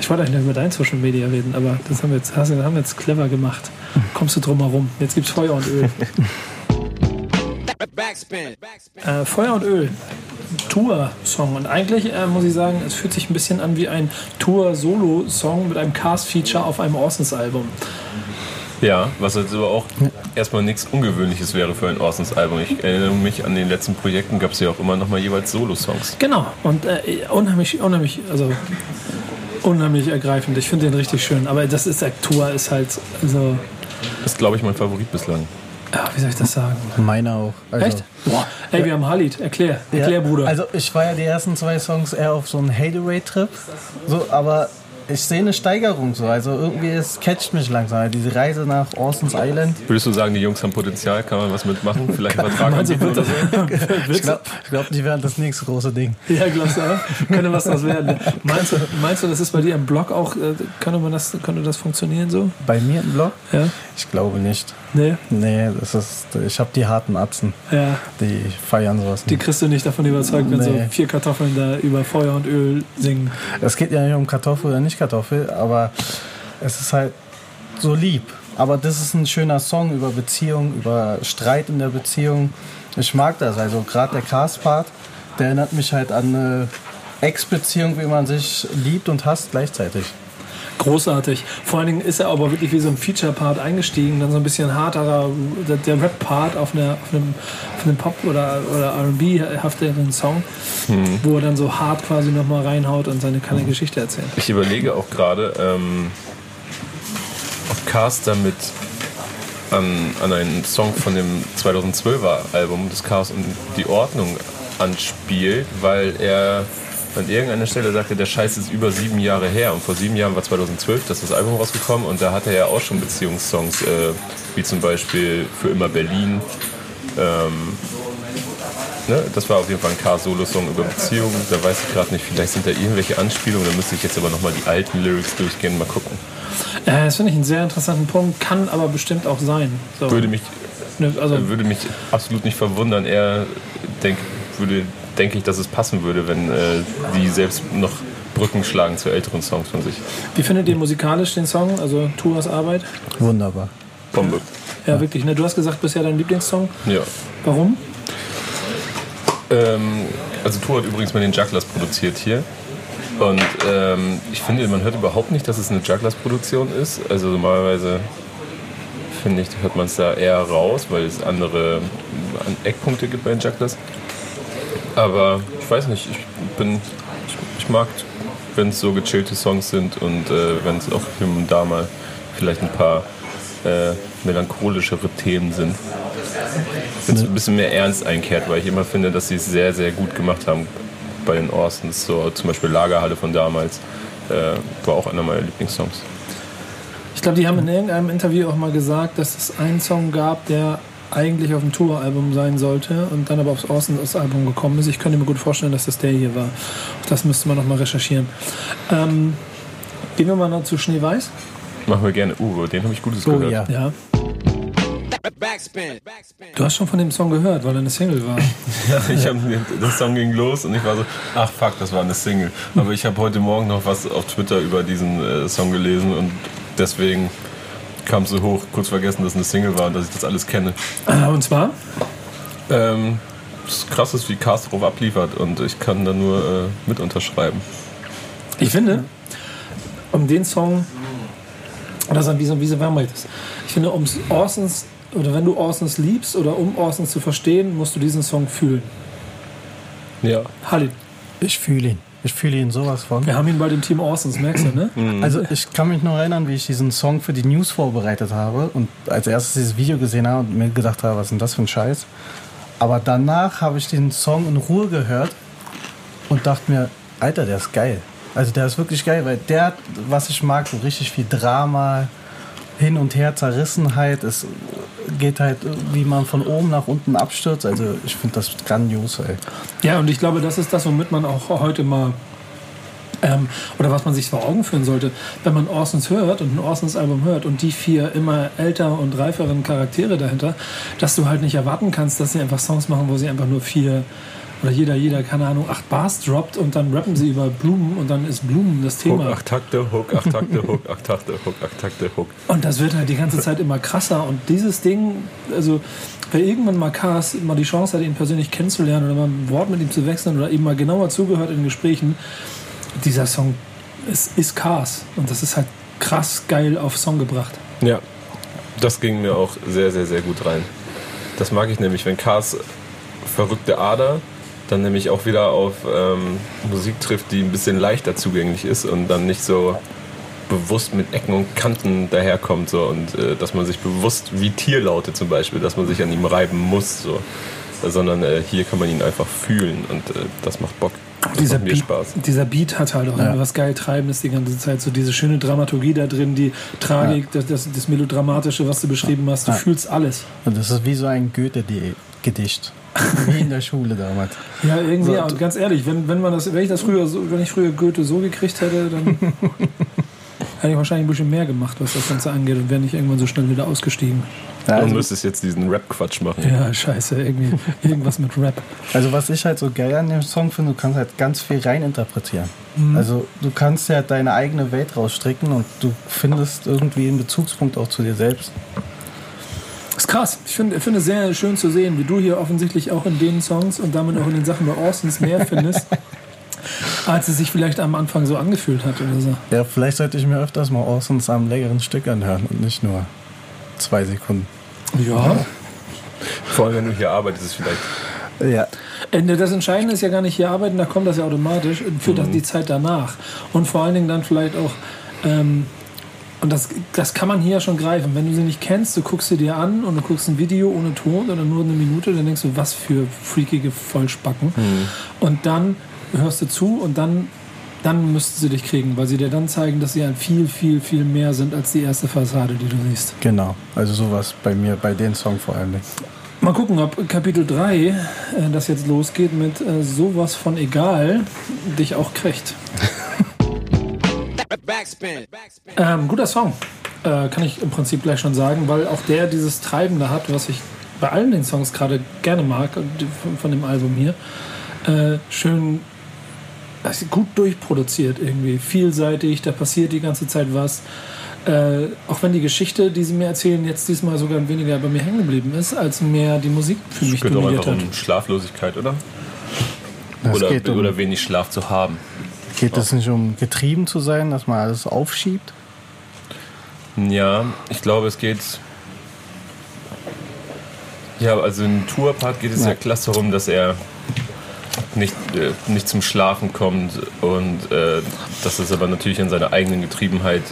ich wollte eigentlich über dein Social Media reden, aber das haben wir jetzt, hast du- haben wir jetzt clever gemacht. Kommst du drum herum? Jetzt gibt's Feuer und Öl. Backspin. Backspin. Äh, Feuer und Öl. Tour-Song. Und eigentlich äh, muss ich sagen, es fühlt sich ein bisschen an wie ein Tour-Solo-Song mit einem Cast-Feature auf einem Orsons-Album. Ja, was jetzt aber auch erstmal nichts Ungewöhnliches wäre für ein Orsons-Album. Ich erinnere mich an den letzten Projekten, gab es ja auch immer noch mal jeweils Solo-Songs. Genau. Und äh, unheimlich, unheimlich, also unheimlich ergreifend. Ich finde den richtig schön. Aber das ist der Tour ist halt so. Das ist, glaube ich, mein Favorit bislang. Ja, wie soll ich das sagen? Meiner auch. Also, Echt? Boah, ey, wir haben Halid. Erklär. Erklär, ja, Bruder. Also ich war ja die ersten zwei Songs eher auf so einen Hateaway-Trip. So, aber ich sehe eine Steigerung so. Also irgendwie es catcht mich langsam. Diese Reise nach Orson's Island. Würdest du sagen, die Jungs haben Potenzial? Kann man was mitmachen? Vielleicht einen Vertrag anbieten wird oder das, so? [LAUGHS] Ich glaube, glaub, die werden das nächste große Ding. Ja, glaubst du auch? Könnte was das werden? Meinst du, meinst du, das ist bei dir im Blog auch, äh, könnte, man das, könnte das funktionieren so? Bei mir im Blog? Ja? Ich glaube nicht. Nee? Nee, das ist, ich habe die harten Atzen. Ja. Die feiern sowas Die nicht. kriegst du nicht davon überzeugt, wenn so Nee. vier Kartoffeln da über Feuer und Öl singen. Es geht ja nicht um Kartoffel oder nicht Kartoffel, aber es ist halt so lieb. Aber das ist ein schöner Song über Beziehung, über Streit in der Beziehung. Ich mag das. Also gerade der Cast-Part, der erinnert mich halt an eine Ex-Beziehung, wie man sich liebt und hasst gleichzeitig. Großartig. Vor allen Dingen ist er aber wirklich wie so ein Feature-Part eingestiegen, dann so ein bisschen harterer, der, Rap-Part auf, einer- auf einem, auf einem Pop- oder, oder RB-hafteren Song, wo er dann so hart quasi nochmal reinhaut und seine kleine Geschichte erzählt. Ich überlege auch gerade, ähm, ob Cars damit an, an einen Song von dem 2012er Album des Chaos und die Ordnung anspielt, weil er an irgendeiner Stelle sagte, der Scheiß ist über sieben Jahre her und vor sieben Jahren war 2012 das ist das Album rausgekommen und da hatte er ja auch schon Beziehungssongs, äh, wie zum Beispiel Für immer Berlin. Ähm, ne? Das war auf jeden Fall ein K-Solo-Song über Beziehungen. Da weiß ich gerade nicht, vielleicht sind da irgendwelche Anspielungen. Da müsste ich jetzt aber nochmal die alten Lyrics durchgehen, mal gucken. Äh, das finde ich einen sehr interessanten Punkt, kann aber bestimmt auch sein. So. Würde mich, Ne, also, würde mich absolut nicht verwundern. Er denk, würde, denke ich, dass es passen würde, wenn äh, die selbst noch Brücken schlagen zu älteren Songs von sich. wie findet ihr musikalisch den Song, also Tuas Arbeit? Wunderbar. Bombe. Ja, wirklich. Ne? Du hast gesagt, bisher dein Lieblingssong. Ja. Warum? Ähm, also Tour hat übrigens mal den Jugglers produziert hier. Und ähm, ich finde, man hört überhaupt nicht, dass es eine Jugglers-Produktion ist. Also normalerweise finde ich, hört man es da eher raus, weil es andere an Eckpunkte gibt bei den Jugglers. Aber ich weiß nicht, ich bin, ich, ich mag, wenn es so gechillte Songs sind und äh, wenn es auch hier und da mal vielleicht ein paar äh, melancholischere Themen sind. Wenn es ein bisschen mehr Ernst einkehrt, weil ich immer finde, dass sie es sehr, sehr gut gemacht haben bei den Orsons. So zum Beispiel Lagerhalle von damals äh, war auch einer meiner Lieblingssongs. Ich glaube, die haben in irgendeinem Interview auch mal gesagt, dass es einen Song gab, der eigentlich auf dem Tour-Album sein sollte und dann aber aufs Orsons-Album gekommen ist. Ich könnte mir gut vorstellen, dass das der hier war. Auch das müsste man noch mal recherchieren. Ähm, gehen wir mal noch zu Schneeweiß. Machen wir gerne Uwe, den habe ich Gutes Oh gehört. ja. Ja. Backspin. Backspin. Du hast schon von dem Song gehört, weil er eine Single war. [LAUGHS] Ich hab, der Song ging los und ich war so, ach fuck, das war eine Single. Aber ich habe heute Morgen noch was auf Twitter über diesen äh, Song gelesen und deswegen kam es so hoch, kurz vergessen, dass es eine Single war und dass ich das alles kenne. Äh, und zwar, Ähm, das krass ist, wie Cast drauf abliefert und ich kann da nur äh, mit unterschreiben. ich finde, um den Song, oder sagen, wie, so- wie so war mal das? Ich finde, um Orsons, oder wenn du Orsons liebst oder um Orsons zu verstehen, musst du diesen Song fühlen. Ja. Halli, Ich fühle ihn. Ich fühle ihn sowas von. wir haben ihn bei dem Team Orsons, merkst du, ne? [CLEARS THROAT] Also ich kann mich noch erinnern, wie ich diesen Song für die News vorbereitet habe und als erstes dieses Video gesehen habe und mir gedacht habe, was ist denn das für ein Scheiß. Aber danach habe ich den Song in Ruhe gehört und dachte mir, Alter, der ist geil. Also der ist wirklich geil, weil der, hat, was ich mag, so richtig viel Drama, hin und her, Zerrissenheit. Es geht halt, wie man von oben nach unten abstürzt. Also ich finde das grandios, ey. Ja, und ich glaube, das ist das, womit man auch heute mal ähm, oder was man sich vor Augen führen sollte, wenn man Orsons hört und ein Orsons Album hört und die vier immer älter und reiferen Charaktere dahinter, dass du halt nicht erwarten kannst, dass sie einfach Songs machen, wo sie einfach nur vier oder jeder, jeder, keine Ahnung, acht Bars droppt und dann rappen sie über Blumen und dann ist Blumen das Hook, Thema. acht Takte, Hook, acht Takte, Hook, acht Takte, Hook, acht Takte, Hook. Und das wird halt die ganze Zeit immer krasser. Und dieses Ding, also wer irgendwann mal Cars mal die Chance hat, ihn persönlich kennenzulernen oder mal ein Wort mit ihm zu wechseln oder ihm mal genauer zugehört in Gesprächen, dieser Song ist, ist Cars. Und das ist halt krass geil auf Song gebracht. Ja, das ging mir auch sehr, sehr, sehr gut rein. Das mag ich nämlich, wenn Cars verrückte Ader dann nämlich auch wieder auf ähm, Musik trifft, die ein bisschen leichter zugänglich ist und dann nicht so bewusst mit Ecken und Kanten daherkommt so und äh, dass man sich bewusst wie Tierlaute zum Beispiel, dass man sich an ihm reiben muss so, sondern äh, hier kann man ihn einfach fühlen und äh, das macht Bock. Das Dieser macht mir Beat, Spaß. dieser Beat hat halt auch Ja. immer was geil Treibendes die ganze Zeit. So diese schöne Dramaturgie da drin, die Tragik, das, das, das Melodramatische, was du beschrieben hast. Du Ja. fühlst alles. Und das ist wie so ein Goethe-Gedicht. Wie in der Schule damals. Ja, irgendwie, So, ja, und ganz ehrlich, wenn, wenn man das, wenn ich das früher so, wenn ich früher Goethe so gekriegt hätte, dann [LAUGHS] hätte ich wahrscheinlich ein bisschen mehr gemacht, was das Ganze angeht und wäre nicht irgendwann so schnell wieder ausgestiegen. Ja, Du also, müsstest jetzt diesen Rap-Quatsch machen. Ja, scheiße, irgendwie irgendwas mit Rap. also was ich halt so geil an dem Song finde, du kannst halt ganz viel reininterpretieren. Also du kannst ja deine eigene Welt rausstricken und du findest irgendwie einen Bezugspunkt auch zu dir selbst. Krass. Ich finde ich finde es sehr schön zu sehen, wie du hier offensichtlich auch in den Songs und damit auch in den Sachen bei Orsons mehr [LAUGHS] findest, als es sich vielleicht am Anfang so angefühlt hat oder so. Ja, vielleicht sollte ich mir öfters mal Orsons am längeren Stück anhören und nicht nur zwei Sekunden. Ja. Vor allem, wenn du hier arbeitest, ist es vielleicht Ja, Äh, Das Entscheidende ist ja gar nicht hier arbeiten, da kommt das ja automatisch für das, die Zeit danach. Und vor allen Dingen dann vielleicht auch, ähm, und das, das kann man hier ja schon greifen. Wenn du sie nicht kennst, du guckst sie dir an und du guckst ein Video ohne Ton oder nur eine Minute, dann denkst du, was für freakige Vollspacken. Und dann hörst du zu und dann, dann müssten sie dich kriegen, weil sie dir dann zeigen, dass sie ein viel, viel, viel mehr sind als die erste Fassade, die du siehst. genau. Also sowas bei mir, bei den Song vor allem. Mal gucken, ob Kapitel 3, äh, das jetzt losgeht mit äh, sowas von egal, dich auch kriegt. [LAUGHS] Backspin. Backspin. Ähm, guter Song, äh, kann ich im Prinzip gleich schon sagen, weil auch der dieses Treibende hat, was ich bei allen den Songs gerade gerne mag, die- von, von dem Album hier. Äh, schön, also gut durchproduziert irgendwie, vielseitig, da passiert die ganze Zeit was. Äh, auch wenn die Geschichte, die sie mir erzählen, jetzt diesmal sogar weniger bei mir hängen geblieben ist, als mehr die Musik für mich Es geht doch dominiert einfach hat. um Schlaflosigkeit, oder? Oder, geht, um, oder wenig Schlaf zu haben. Geht es nicht um getrieben zu sein, dass man alles aufschiebt? Ja, ich glaube, es geht. Ja, also im Tourpart geht es ja, Ja. klasse darum, dass er nicht, äh, nicht zum Schlafen kommt und äh, dass es aber natürlich an seiner eigenen Getriebenheit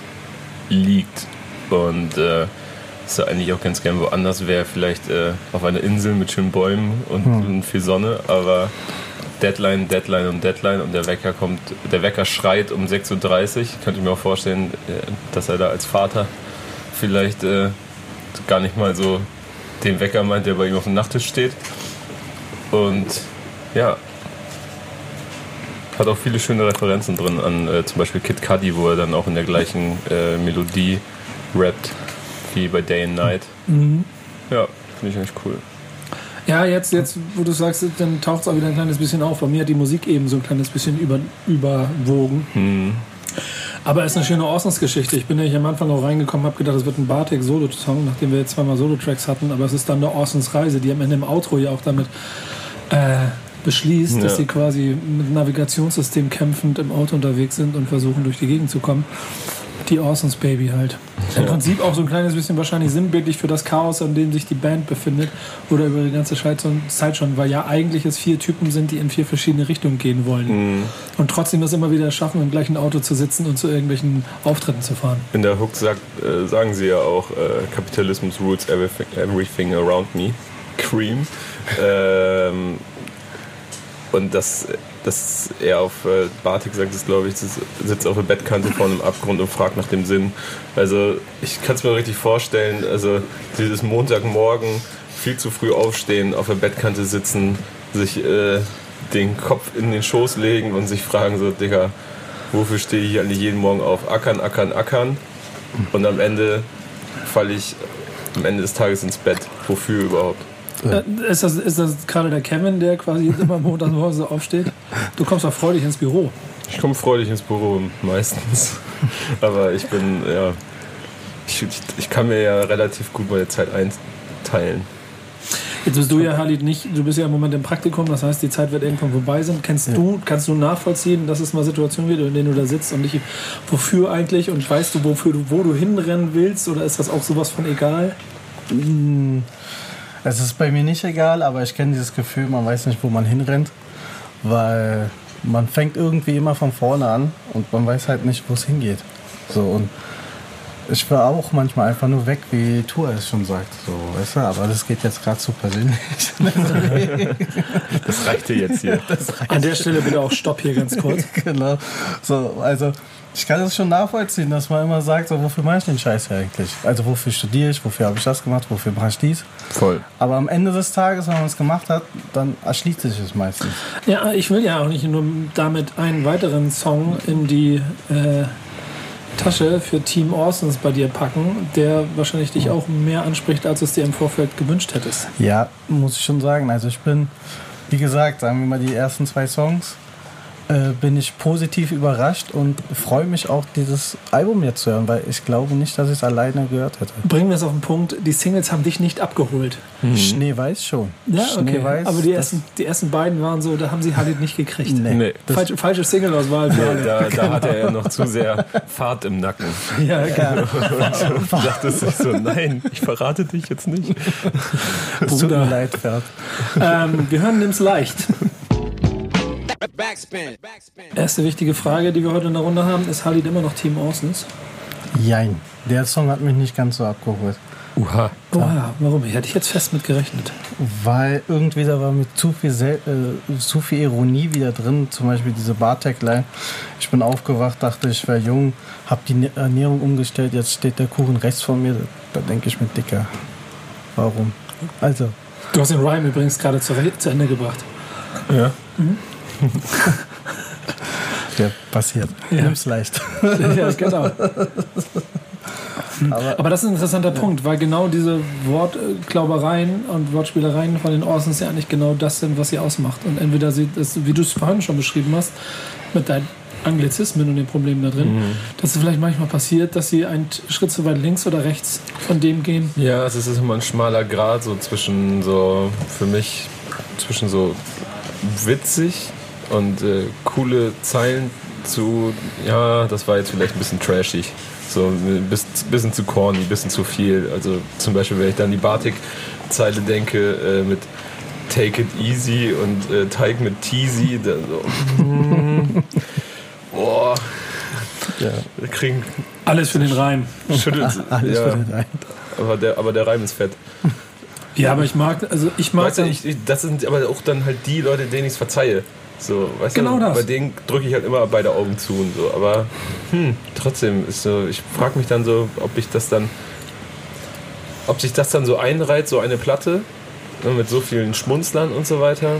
liegt. und äh, dass er eigentlich auch ganz gern woanders wäre, vielleicht äh, auf einer Insel mit schönen Bäumen und, und viel Sonne, aber Deadline, Deadline und Deadline und der Wecker kommt, der Wecker schreit um 6.30 Uhr. Ich könnte mir auch vorstellen, äh, dass er da als Vater vielleicht äh, gar nicht mal so den Wecker meint, der bei ihm auf dem Nachttisch steht. Und ja, hat auch viele schöne Referenzen drin an äh, zum Beispiel Kid Cudi, wo er dann auch in der gleichen äh, Melodie rappt wie bei Day and Night. Ja, finde ich eigentlich cool. Ja, jetzt, jetzt, wo du sagst, dann taucht es auch wieder ein kleines bisschen auf. Bei mir hat die Musik eben so ein kleines bisschen über, überwogen. Hm. Aber es ist eine schöne Orsons-Geschichte. Ich bin nämlich am Anfang auch reingekommen, habe gedacht, es wird ein Bartek-Solo-Song, nachdem wir jetzt zweimal Solo-Tracks hatten. Aber es ist dann der Orsons Reise, die am Ende im Outro ja auch damit äh, beschließt, dass Ja. sie quasi mit Navigationssystem kämpfend im Auto unterwegs sind und versuchen, durch die Gegend zu kommen. Die Orsons Baby halt. Im Prinzip auch so ein kleines bisschen wahrscheinlich sinnbildlich für das Chaos, an dem sich die Band befindet. Oder über die ganze Zeit schon- weil ja eigentlich es vier Typen sind, die in vier verschiedene Richtungen gehen wollen. Und trotzdem es immer wieder schaffen, im gleichen Auto zu sitzen und zu irgendwelchen Auftritten zu fahren. In der Hook sagt, äh, sagen sie ja auch, äh, Kapitalismus rules everything, everything around me. Cream. [LAUGHS] Ähm, und das, das er auf äh, Bartik sagt, ist glaube ich, sitzt auf der Bettkante vor einem Abgrund und fragt nach dem Sinn. Also ich kann es mir richtig vorstellen, also dieses Montagmorgen viel zu früh aufstehen, auf der Bettkante sitzen, sich äh, den Kopf in den Schoß legen und sich fragen so, Digga, wofür stehe ich eigentlich jeden Morgen auf? Ackern, ackern, ackern. Und am Ende falle ich am Ende des Tages ins Bett. Wofür überhaupt? Äh, ist, das, ist das gerade der Kevin, der quasi jetzt immer montags morgens so aufsteht? Du kommst doch freudig ins Büro. Ich komme freudig ins Büro meistens. [LAUGHS] Aber ich bin, ja. Ich, ich, ich kann mir ja relativ gut meine Zeit einteilen. Jetzt bist du ja, Halid, nicht, du bist ja im Moment im Praktikum, das heißt, die Zeit wird irgendwann vorbei sein. Kennst du, kannst du nachvollziehen, dass es mal Situationen wird, in denen du da sitzt und nicht, wofür eigentlich und weißt du, wofür du, wo du hinrennen willst oder ist das auch sowas von egal? Es ist bei mir nicht egal, aber ich kenne dieses Gefühl, man weiß nicht, wo man hinrennt, weil man fängt irgendwie immer von vorne an und man weiß halt nicht, wo es hingeht. So und ich war auch manchmal einfach nur weg, wie Tour es schon sagt, so, weißt du, aber das geht jetzt gerade zu persönlich. [LAUGHS] Das reicht dir jetzt hier. An der Stelle bitte auch Stopp hier ganz kurz. [LAUGHS] genau. So, also ich kann das schon nachvollziehen, dass man immer sagt, so, wofür mache ich den Scheiß hier eigentlich? Also wofür studiere ich, wofür habe ich das gemacht, wofür mache ich dies? Voll. Aber am Ende des Tages, wenn man es gemacht hat, dann erschließt sich es meistens. Ja, ich will ja auch nicht nur damit einen weiteren Song in die äh, Tasche für Team Orsons bei dir packen, der wahrscheinlich dich auch mehr anspricht, als es dir im Vorfeld gewünscht hättest. Ja, muss ich schon sagen. Also ich bin, wie gesagt, sagen wir mal die ersten zwei Songs, äh, bin ich positiv überrascht und freue mich auch, dieses Album jetzt zu hören, weil ich glaube nicht, dass ich es alleine gehört hätte. Bringen wir es auf den Punkt, die Singles haben dich nicht abgeholt. Schneeweiß schon. Ja, okay. Schneeweiß, Aber die ersten, die ersten beiden waren so, da haben sie Halid nicht gekriegt. Nee. Nee. Falsche, falsche Single-Auswahl alle. Da, da hat er ja noch zu sehr Fahrt im Nacken. Ja, genau. Du dachtest sich so, nein, ich verrate dich jetzt nicht. Es tut mir Bruder. leid, Pferd. ähm, wir hören Nimm's leicht. Backspin. Backspin. Erste wichtige Frage, die wir heute in der Runde haben, ist Halid immer noch Team Orsons? Jein. Der Song hat mich nicht ganz so abgeholt. Uha. Oh ja, warum? Ich hätte ich jetzt fest mit gerechnet. Weil irgendwie da war mit zu viel, Sel äh, zu viel Ironie wieder drin. Zum Beispiel diese Bartag-Line. Ich bin aufgewacht, dachte ich wäre jung, hab die Ernährung umgestellt, jetzt steht der Kuchen rechts von mir. Da denke ich mir, Dicker, warum? Also, Du hast den Rhyme übrigens gerade zu, zu Ende gebracht. Ja. [LAUGHS] der passiert. Ja. Nimm's leicht. [LAUGHS] ja, genau. Aber Aber das ist ein interessanter Punkt, weil genau diese Wortklaubereien und Wortspielereien von den Orsons ja eigentlich genau das sind, was sie ausmacht. Und entweder sie, das, wie du es vorhin schon beschrieben hast, mit deinen Anglizismen und den Problemen da drin, dass es vielleicht manchmal passiert, dass sie einen Schritt zu weit links oder rechts von dem gehen. Ja, es ist immer ein schmaler Grad so zwischen so, für mich, zwischen so witzig und äh, coole Zeilen zu, ja, das war jetzt vielleicht ein bisschen trashig. So ein bisschen, bisschen zu corny, ein bisschen zu viel. Also zum Beispiel, wenn ich dann an die Batik-Zeile denke, äh, mit Take it easy und äh, Teig mit Teasy, da so. [LAUGHS] Boah. Ja. Wir kriegen Alles für den Reim. schüttelt. [LAUGHS] Alles ja, für den Reim. aber, der, aber der Reim ist fett. Ja, aber ich mag, also ich mag Weißt du, dann- ich, ich, das sind aber auch dann halt die Leute, denen ich es verzeihe. So, weißt Genau du, das. bei denen drücke ich halt immer beide Augen zu und so. Aber hm, trotzdem ist so, ich frage mich dann so, ob ich das dann, ob sich das dann so einreiht, so eine Platte ne, mit so vielen Schmunzlern und so weiter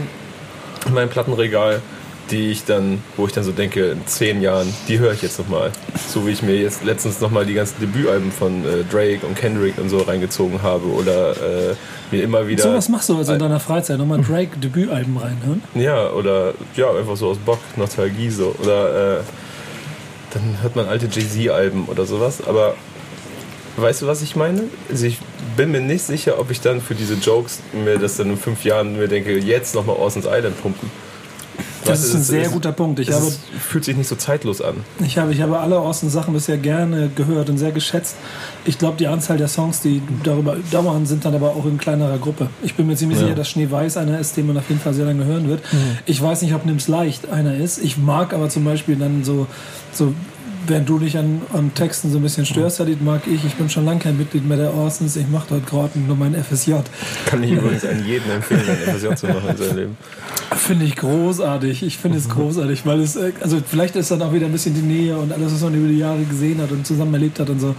in meinem Plattenregal, die ich dann, wo ich dann so denke, in zehn Jahren, die höre ich jetzt nochmal. So wie ich mir jetzt letztens nochmal die ganzen Debütalben von äh, Drake und Kendrick und so reingezogen habe oder äh, mir immer wieder. so was machst du also in deiner Freizeit. Nochmal Drake Debütalben reinhören. Ja, oder ja, einfach so aus Bock, Nostalgie so. Oder äh, dann hört man alte Jay-Z-Alben oder sowas. Aber weißt du, was ich meine? Also ich bin mir nicht sicher, ob ich dann für diese Jokes mir das dann in fünf Jahren mir denke, jetzt nochmal Ocean's Island pumpen. Das ist ein sehr ist- guter Punkt. Ich es habe, ist, fühlt sich nicht so zeitlos an. ich, habe, ich habe alle Austin-Sachen bisher gerne gehört und sehr geschätzt. Ich glaube, die Anzahl der Songs, die darüber dauern, sind dann aber auch in kleinerer Gruppe. Ich bin mir ziemlich sicher, dass Schneeweiß einer ist, den man auf jeden Fall sehr lange hören wird. Ich weiß nicht, ob Nimm's Leicht einer ist. Ich mag aber zum Beispiel dann so, so während du dich an, an Texten so ein bisschen störst, Hadid, mag ich. Ich bin schon lange kein Mitglied mehr der Orsons. Ich mache dort gerade nur mein FSJ. Kann ich übrigens an jeden empfehlen, ein FSJ zu machen in seinem Leben. Finde ich großartig. Ich finde es großartig, weil es, äh, also vielleicht ist dann auch wieder ein bisschen die Nähe und alles, was man über die Jahre gesehen hat und zusammen erlebt hat und so.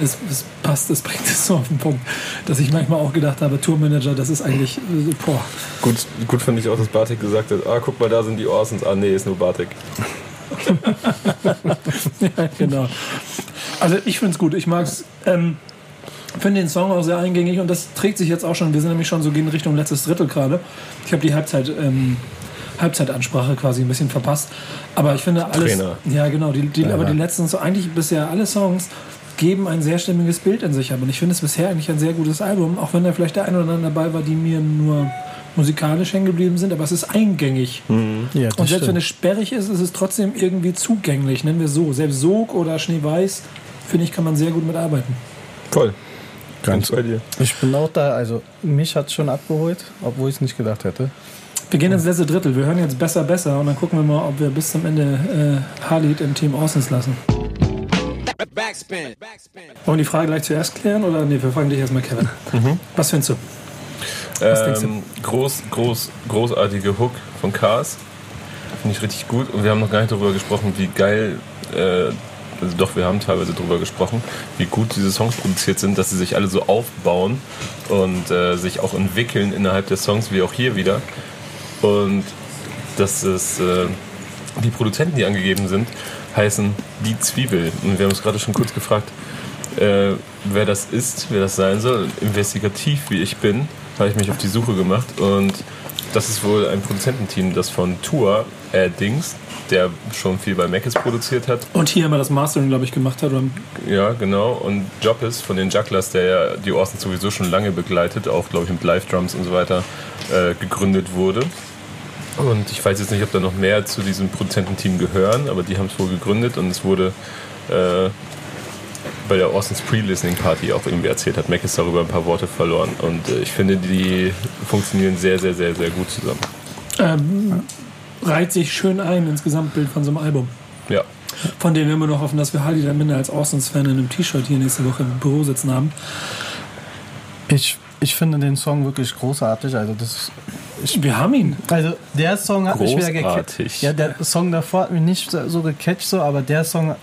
Es, es passt, es bringt es so auf den Punkt, dass ich manchmal auch gedacht habe, Tourmanager, das ist eigentlich, äh, boah. Gut, gut fand ich auch, dass Bartek gesagt hat, ah, guck mal, da sind die Orsons. Ah, nee, ist nur Bartek. [LAUGHS] ja, genau. Also ich finde es gut. Ich mag es. Ähm, finde den Song auch sehr eingängig und das trägt sich jetzt auch schon. Wir sind nämlich schon so in Richtung letztes Drittel gerade. Ich habe die Halbzeit. Ähm, Halbzeitansprache quasi ein bisschen verpasst. Aber ich finde alles. Trainer. Ja, genau. Die, die, aber die letzten, so eigentlich bisher alle Songs geben ein sehr stimmiges Bild in sich ab. Und ich finde es bisher eigentlich ein sehr gutes Album, auch wenn da vielleicht der ein oder andere dabei war, die mir nur musikalisch hängen geblieben sind, aber es ist eingängig. Ja, das Und selbst wenn stimmt. es sperrig ist, ist es trotzdem irgendwie zugänglich, nennen wir es so. Selbst Sog oder Schneeweiß, finde ich, kann man sehr gut mitarbeiten. Voll. Ganz- bei dir. Ich bin auch da, also mich hat schon abgeholt, obwohl ich es nicht gedacht hätte. Wir gehen ins letzte Drittel. Wir hören jetzt besser, besser und dann gucken wir mal, ob wir bis zum Ende äh, Harley im Team Orsons lassen. Backspin. Backspin. Wollen wir die Frage gleich zuerst klären oder nee, wir fragen dich erstmal, Kevin. Was findest du? Was denkst du? Ähm, groß, groß, großartige Hook von Cars. Finde ich richtig gut. Und wir haben noch gar nicht darüber gesprochen, wie geil, äh, also doch, wir haben teilweise darüber gesprochen, wie gut diese Songs produziert sind, dass sie sich alle so aufbauen und äh, sich auch entwickeln innerhalb der Songs, wie auch hier wieder. Und dass es, äh, die Produzenten, die angegeben sind, heißen Die Zwiebel. Und wir haben uns gerade schon kurz gefragt, äh, wer das ist, wer das sein soll. Investigativ wie ich bin, habe ich mich auf die Suche gemacht und das ist wohl ein Produzententeam, das von Tour äh, Dings, der schon viel bei Macis produziert hat. Und hier immer das Mastering, glaube ich, gemacht hat. Oder? Ja, genau. Und Joppis von den Jugglers, der ja die Orsons sowieso schon lange begleitet, auch glaube ich mit Live-Drums und so weiter, äh, gegründet wurde. Und ich weiß jetzt nicht, ob da noch mehr zu diesem Produzententeam gehören, aber die haben es wohl gegründet und es wurde äh, bei der Orsons Pre-Listening Party auch irgendwie erzählt hat. Mac ist darüber ein paar Worte verloren und äh, ich finde, die funktionieren sehr, sehr, sehr, sehr gut zusammen. Ähm, reiht sich schön ein ins Gesamtbild von so einem Album. Ja. Von dem wir immer noch hoffen, dass wir Harley dann minder als Orsons-Fan in einem T-Shirt hier nächste Woche im Büro sitzen haben. Ich, ich finde den Song wirklich großartig. Also das Wir haben ihn. Also der Song hat mich wieder gecatcht. Großartig. Ja, der Song davor hat mich nicht so gecatcht, so, aber der Song,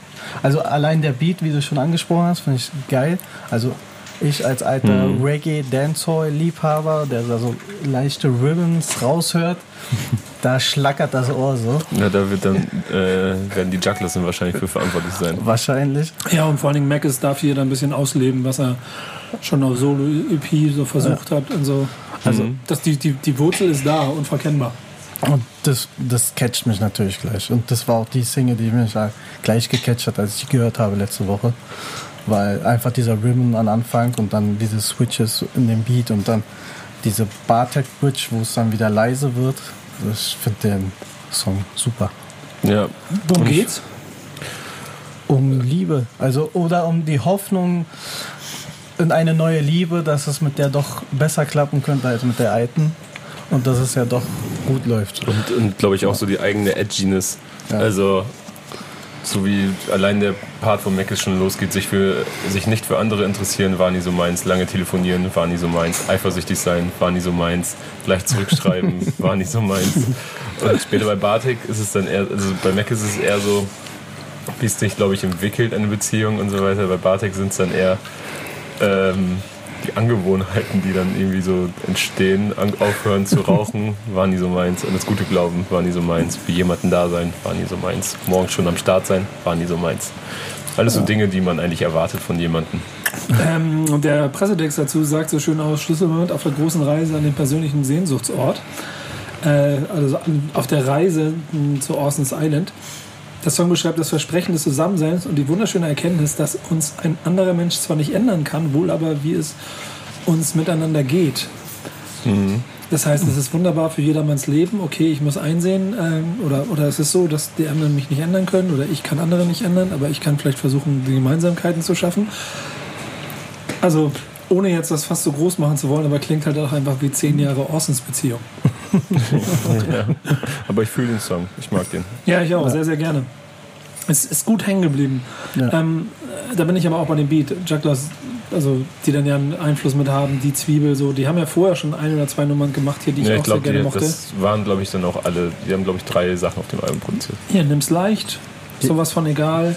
also allein der Beat, wie du schon angesprochen hast, finde ich geil. Also ich als alter Reggae Dancehall Liebhaber, der da so leichte Ribbons raushört, [LAUGHS] da schlackert das Ohr so. ja da wird dann, äh, werden die Jugglers dann wahrscheinlich für verantwortlich sein. Wahrscheinlich. Ja, und vor allen Dingen Mackes darf hier dann ein bisschen ausleben, was er schon auf Solo-EP so versucht hat und so. Also, das, die, die, die Wurzel ist da, unverkennbar. Und das, das catcht mich natürlich gleich. Und das war auch die Single, die mich gleich gecatcht hat, als ich die gehört habe letzte Woche. Weil einfach dieser Ribbon am Anfang und dann diese Switches in dem Beat und dann diese Bartek-Bridge, wo es dann wieder leise wird. Ich finde den Song super. Ja, Worum geht's? Um Liebe. Also, oder um die Hoffnung in eine neue Liebe, dass es mit der doch besser klappen könnte als mit der alten. Und dass es ja doch gut läuft. Und, und glaube ich auch so die eigene Edginess. Ja. Also so wie allein der Part, wo Mac es schon losgeht, sich, für, sich nicht für andere interessieren, war nie so meins. Lange telefonieren, war nie so meins. Eifersüchtig sein, war nie so meins. Gleich zurückschreiben, [LAUGHS] war nie so meins. Und später bei Bartik ist es dann eher, also bei Mac ist es eher so, wie es sich, glaube ich, entwickelt, eine Beziehung und so weiter. Bei Bartik sind es dann eher ähm, die Angewohnheiten, die dann irgendwie so entstehen. Aufhören zu rauchen, war nie so meins. An das gute Glauben war nie so meins. Für jemanden da sein, war nie so meins. Morgens schon am Start sein, war nie so meins. Alles so Dinge, die man eigentlich erwartet von jemandem. Ähm, und der Pressetext dazu sagt so schön aus Schlüsselmoment auf der großen Reise an den persönlichen Sehnsuchtsort. Äh, also auf der Reise mh, zu Orson's Island. Der Song beschreibt das Versprechen des Zusammenseins und die wunderschöne Erkenntnis, dass uns ein anderer Mensch zwar nicht ändern kann, wohl aber wie es uns miteinander geht. Das heißt, es ist wunderbar für jedermanns Leben. Okay, ich muss einsehen, ähm, oder, oder es ist so, dass die anderen mich nicht ändern können, oder ich kann andere nicht ändern, aber ich kann vielleicht versuchen, die Gemeinsamkeiten zu schaffen. Also, ohne jetzt das fast so groß machen zu wollen, aber klingt halt auch einfach wie zehn Jahre Orsons Beziehung. Ja. Aber ich fühle den Song, ich mag den. Ja, ich auch, sehr, sehr gerne. Es ist gut hängen geblieben. Ja. Ähm, äh, da bin ich aber auch bei dem Beat. Jugglers, also die dann ja einen Einfluss mit haben, die Zwiebel, so, die haben ja vorher schon ein oder zwei Nummern gemacht hier, die ich Ja, auch ich glaube, sehr gerne mochte. das waren, glaube ich, dann auch alle, die haben, glaube ich, drei Sachen auf dem Album produziert. Hier, nimm's leicht, sowas von egal.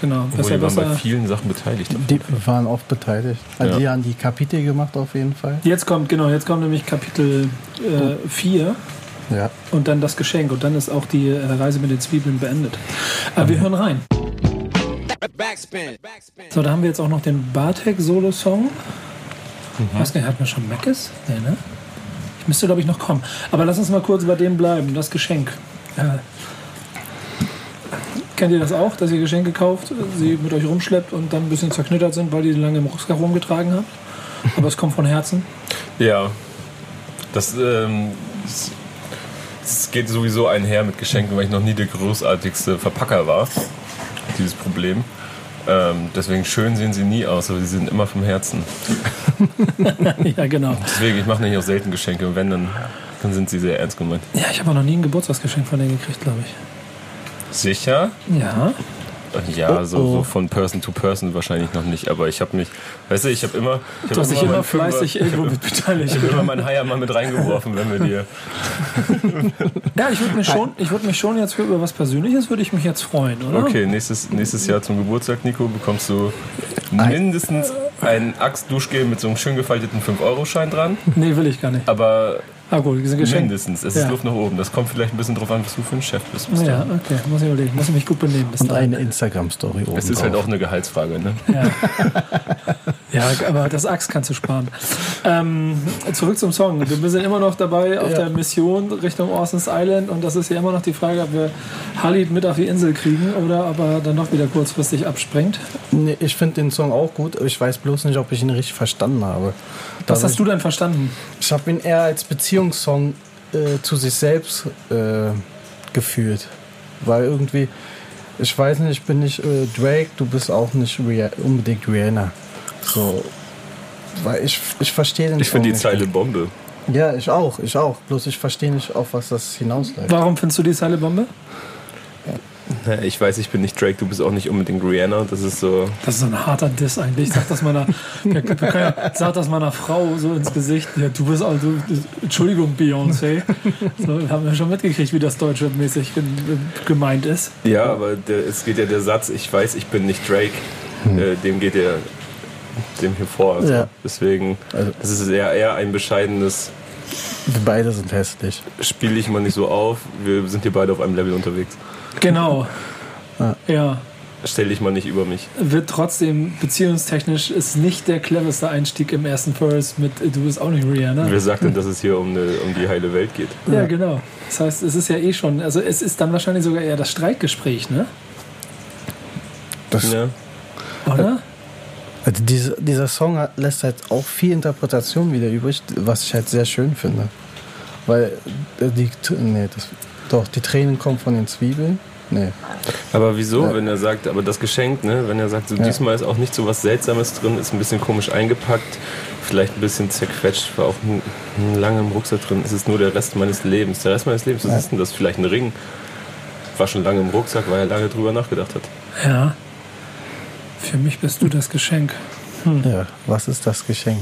Genau, Obwohl, besser, die waren bei besser. vielen Sachen beteiligt. Die waren oft beteiligt. Also Ja. die haben die Kapitel gemacht auf jeden Fall. Jetzt kommt, genau, jetzt kommt nämlich Kapitel 4 Ja. und dann das Geschenk und dann ist auch die äh, Reise mit den Zwiebeln beendet. Aber wir hören rein. Backspin. Backspin. So, da haben wir jetzt auch noch den Bartek-Solo-Song. Ich weiß gar nicht, hatten wir schon Meckes? Nee, ne? Ich müsste, glaube ich, noch kommen. Aber lass uns mal kurz bei dem bleiben. Das Geschenk. Äh, kennt ihr das auch, dass ihr Geschenke kauft, sie mit euch rumschleppt und dann ein bisschen zerknittert sind, weil die die lange im Rucksack rumgetragen habt? Aber es kommt von Herzen. Ja, das, ähm, es geht sowieso einher mit Geschenken, weil ich noch nie der großartigste Verpacker war. Dieses Problem. Ähm, deswegen schön sehen sie nie aus, aber sie sind immer vom Herzen. [LAUGHS] ja, genau. Deswegen, ich mache nämlich auch selten Geschenke und wenn, dann, dann sind sie sehr ernst gemeint. Ja, ich habe auch noch nie ein Geburtstagsgeschenk von denen gekriegt, glaube ich. Sicher? Ja. Ja, Oh, so, oh. so von Person to Person wahrscheinlich noch nicht, aber ich habe mich, weißt du, ich habe immer, ich hab Du hast dich immer Fünfer- fleißig irgendwo mit beteiligt. [LAUGHS] Ich habe immer meinen Haier mal mit reingeworfen, wenn wir dir. [LAUGHS] Ja, ich würde mich schon, ich würde mich schon jetzt für über was Persönliches würde ich mich jetzt freuen, oder? Okay, nächstes, nächstes Jahr zum Geburtstag, Nico, bekommst du mindestens ein Axt-Duschgel mit so einem schön gefalteten 5-Euro-Schein dran. Nee, will ich gar nicht. Aber Ah gut, diese Geschenke. mindestens. Es Ja. ist Luft nach oben. Das kommt vielleicht ein bisschen drauf an, was du für ein Chef bist. bis Ja, okay, muss ich überlegen. Muss ich mich gut benehmen. Bis Und dahin. eine Instagram-Story oben. Es ist halt drauf. auch eine Gehaltsfrage, ne? Ja. ja, aber das Axt kannst du sparen. Ähm, zurück zum Song. Wir sind immer noch dabei auf Ja. der Mission Richtung Orson's Island und das ist ja immer noch die Frage, ob wir Halid mit auf die Insel kriegen oder ob er dann noch wieder kurzfristig abspringt. Nee, ich finde den Song auch gut. Ich weiß bloß nicht, ob ich ihn richtig verstanden habe. Was hast du denn verstanden? Ich habe ihn eher als Beziehungssong äh, zu sich selbst äh, gefühlt. Weil irgendwie, ich weiß nicht, ich bin nicht äh, Drake, du bist auch nicht Rih unbedingt Rihanna. So. Weil ich, ich verstehe den Ich finde die nicht. Zeile Bombe. Ja, ich auch, ich auch. Bloß ich verstehe nicht, auf was das hinausläuft. Warum findest du die Zeile Bombe? Ich weiß, ich bin nicht Drake, du bist auch nicht unbedingt Rihanna. Das ist so. Das ist so ein harter Diss eigentlich. Sag das meiner, ja, sag das meiner Frau so ins Gesicht. Ja, du bist du, Entschuldigung, Beyoncé. So, haben wir schon mitgekriegt, wie das deutschmäßig gemeint ist. Ja, aber der, es geht ja der Satz, ich weiß, ich bin nicht Drake, äh, dem geht ja dem hier vor. Also Ja. Deswegen, Also- es ist eher, eher ein bescheidenes, Wir beide sind hässlich. spiel dich mal nicht so auf, wir sind hier beide auf einem Level unterwegs. Genau. Ja. Ja. Stell dich mal nicht über mich. Wird trotzdem beziehungstechnisch ist nicht der cleverste Einstieg im ersten Verse mit Du bist auch nicht Rihanna. Wer sagt denn, dass es hier um, eine, um die heile Welt geht? Ja, genau. Das heißt, es ist ja eh schon, also es ist dann wahrscheinlich sogar eher das Streitgespräch, ne? Das, Ja. Oder? Also diese, dieser Song hat, lässt halt auch viel Interpretation wieder übrig, was ich halt sehr schön finde. Weil äh, die, nee, das, doch, die Tränen kommen von den Zwiebeln. Nee. Aber wieso, Ja. wenn er sagt, aber das Geschenk, ne, wenn er sagt, so Ja. diesmal ist auch nicht so was Seltsames drin, ist ein bisschen komisch eingepackt, vielleicht ein bisschen zerquetscht, war auch lange im Rucksack drin, es ist nur der Rest meines Lebens. Der Rest meines Lebens, was Ja. ist denn das? Vielleicht ein Ring? war schon lange im Rucksack, weil er lange drüber nachgedacht hat. Ja. Für mich bist du das Geschenk. Ja, was ist das Geschenk?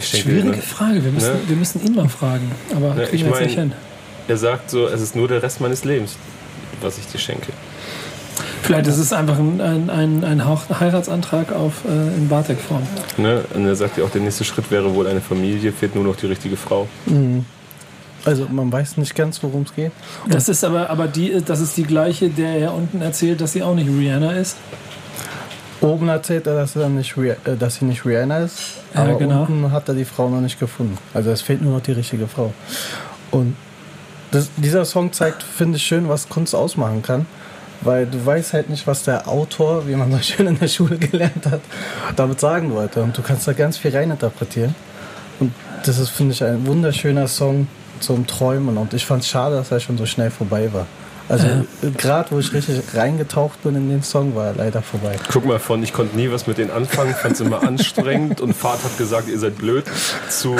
Schwierige ne, Frage. Wir müssen, Ne? wir müssen ihn mal fragen. Aber Ne, kriegen ich wir jetzt mein- nicht hin. Er sagt so, es ist nur der Rest meines Lebens, was ich dir schenke. Vielleicht ist es einfach ein, ein, ein, ein Hauch- Heiratsantrag auf, äh, in Bartek-Form. Ne? Und er sagt ja auch, der nächste Schritt wäre wohl eine Familie, fehlt nur noch die richtige Frau. Also man weiß nicht ganz, worum es geht. Das ist aber, aber die, das ist die gleiche, der er unten erzählt, dass sie auch nicht Rihanna ist. Oben erzählt er, dass, er nicht, äh, dass sie nicht Rihanna ist, Ja, aber genau. unten hat er die Frau noch nicht gefunden. Also es fehlt nur noch die richtige Frau. Und das, dieser Song zeigt, finde ich schön, was Kunst ausmachen kann. Weil du weißt halt nicht, was der Autor, wie man so schön in der Schule [LAUGHS] gelernt hat, damit sagen wollte. Und du kannst da ganz viel reininterpretieren. Und das ist, finde ich, ein wunderschöner Song zum Träumen. Und ich fand es schade, dass er schon so schnell vorbei war. Also gerade wo ich richtig reingetaucht bin in den Song, war er leider vorbei. Guck mal, von ich konnte nie was mit denen anfangen, fand es immer anstrengend und Fahrt hat gesagt, ihr seid blöd, zu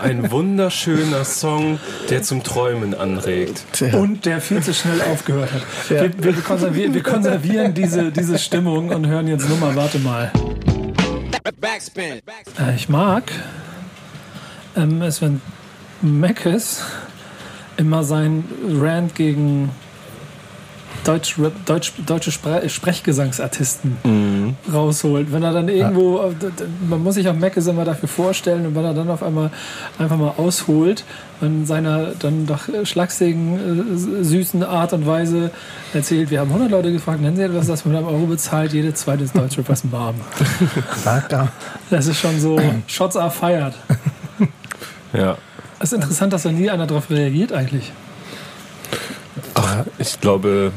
ein wunderschöner Song, der zum Träumen anregt. Tja. Und der viel zu schnell aufgehört hat. Ja. Wir, wir, konservieren, wir konservieren diese, diese Stimmung und hören jetzt nur mal, warte mal. Backspin. Äh, ich mag ähm, es, wenn Meckes immer sein Rant gegen Deutsch, Deutsch, deutsche Spre Sprechgesangsartisten rausholt. Wenn er dann irgendwo, äh, d- d- man muss sich auch Meckes immer dafür vorstellen und wenn er dann auf einmal einfach mal ausholt in seiner dann doch äh, schlagsigen, äh, süßen Art und Weise erzählt, wir haben 100 Leute gefragt, nennen Sie etwas, das mit einem Euro bezahlt, jede zweite ist Deutsche. [LAUGHS] Sagt er. Das ist schon so, [CLEARS THROAT] Shots are fired. Ja. Es ist interessant, dass da nie einer darauf reagiert eigentlich. Ach, ich glaube,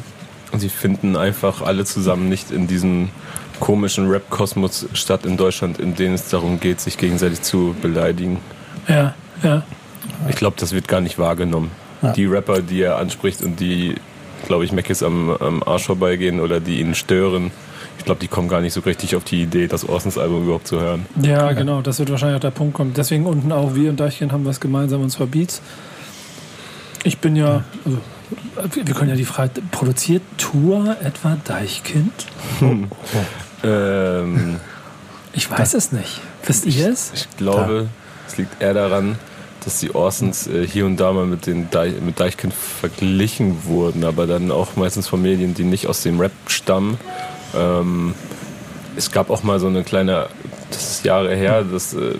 sie finden einfach alle zusammen nicht in diesem komischen Rap-Kosmos statt in Deutschland, in dem es darum geht, sich gegenseitig zu beleidigen. Ja, ja. Ich glaube, das wird gar nicht wahrgenommen. Die Rapper, die er anspricht und die, glaube ich, Meckes am, am Arsch vorbeigehen oder die ihn stören, ich glaube, die kommen gar nicht so richtig auf die Idee, das Orsons Album überhaupt zu hören. Ja, genau, das wird wahrscheinlich auch der Punkt kommen. Deswegen unten auch wir und Deichkind haben was gemeinsam, und zwar Beats. Ich bin ja, also, wir können ja die Frage, produziert Tour etwa Deichkind? [LAUGHS] Ähm, Ich weiß es nicht. Wisst ihr es? ich glaube, es liegt eher daran, dass die Orsons äh, hier und da mal mit, den Deich, mit Deichkind verglichen wurden, aber dann auch meistens von Medien, die nicht aus dem Rap stammen. Ähm, es gab auch mal so eine kleine, das ist Jahre her, das, äh,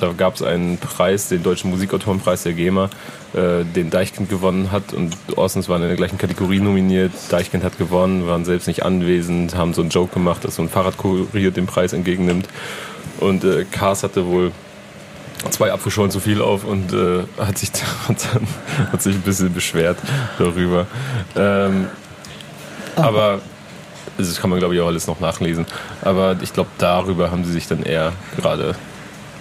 da gab es einen Preis, den Deutschen Musikautorenpreis der GEMA, äh, den Deichkind gewonnen hat und Orsons waren in der gleichen Kategorie nominiert. Deichkind hat gewonnen, waren selbst nicht anwesend, haben so einen Joke gemacht, dass so ein Fahrradkurier den Preis entgegennimmt. Und äh, Kars hatte wohl zwei Apfelschorlen zu viel auf und äh, hat, sich, [LAUGHS] hat, hat sich ein bisschen beschwert darüber. Ähm, aber also das kann man glaube ich auch alles noch nachlesen. Aber ich glaube, darüber haben sie sich dann eher gerade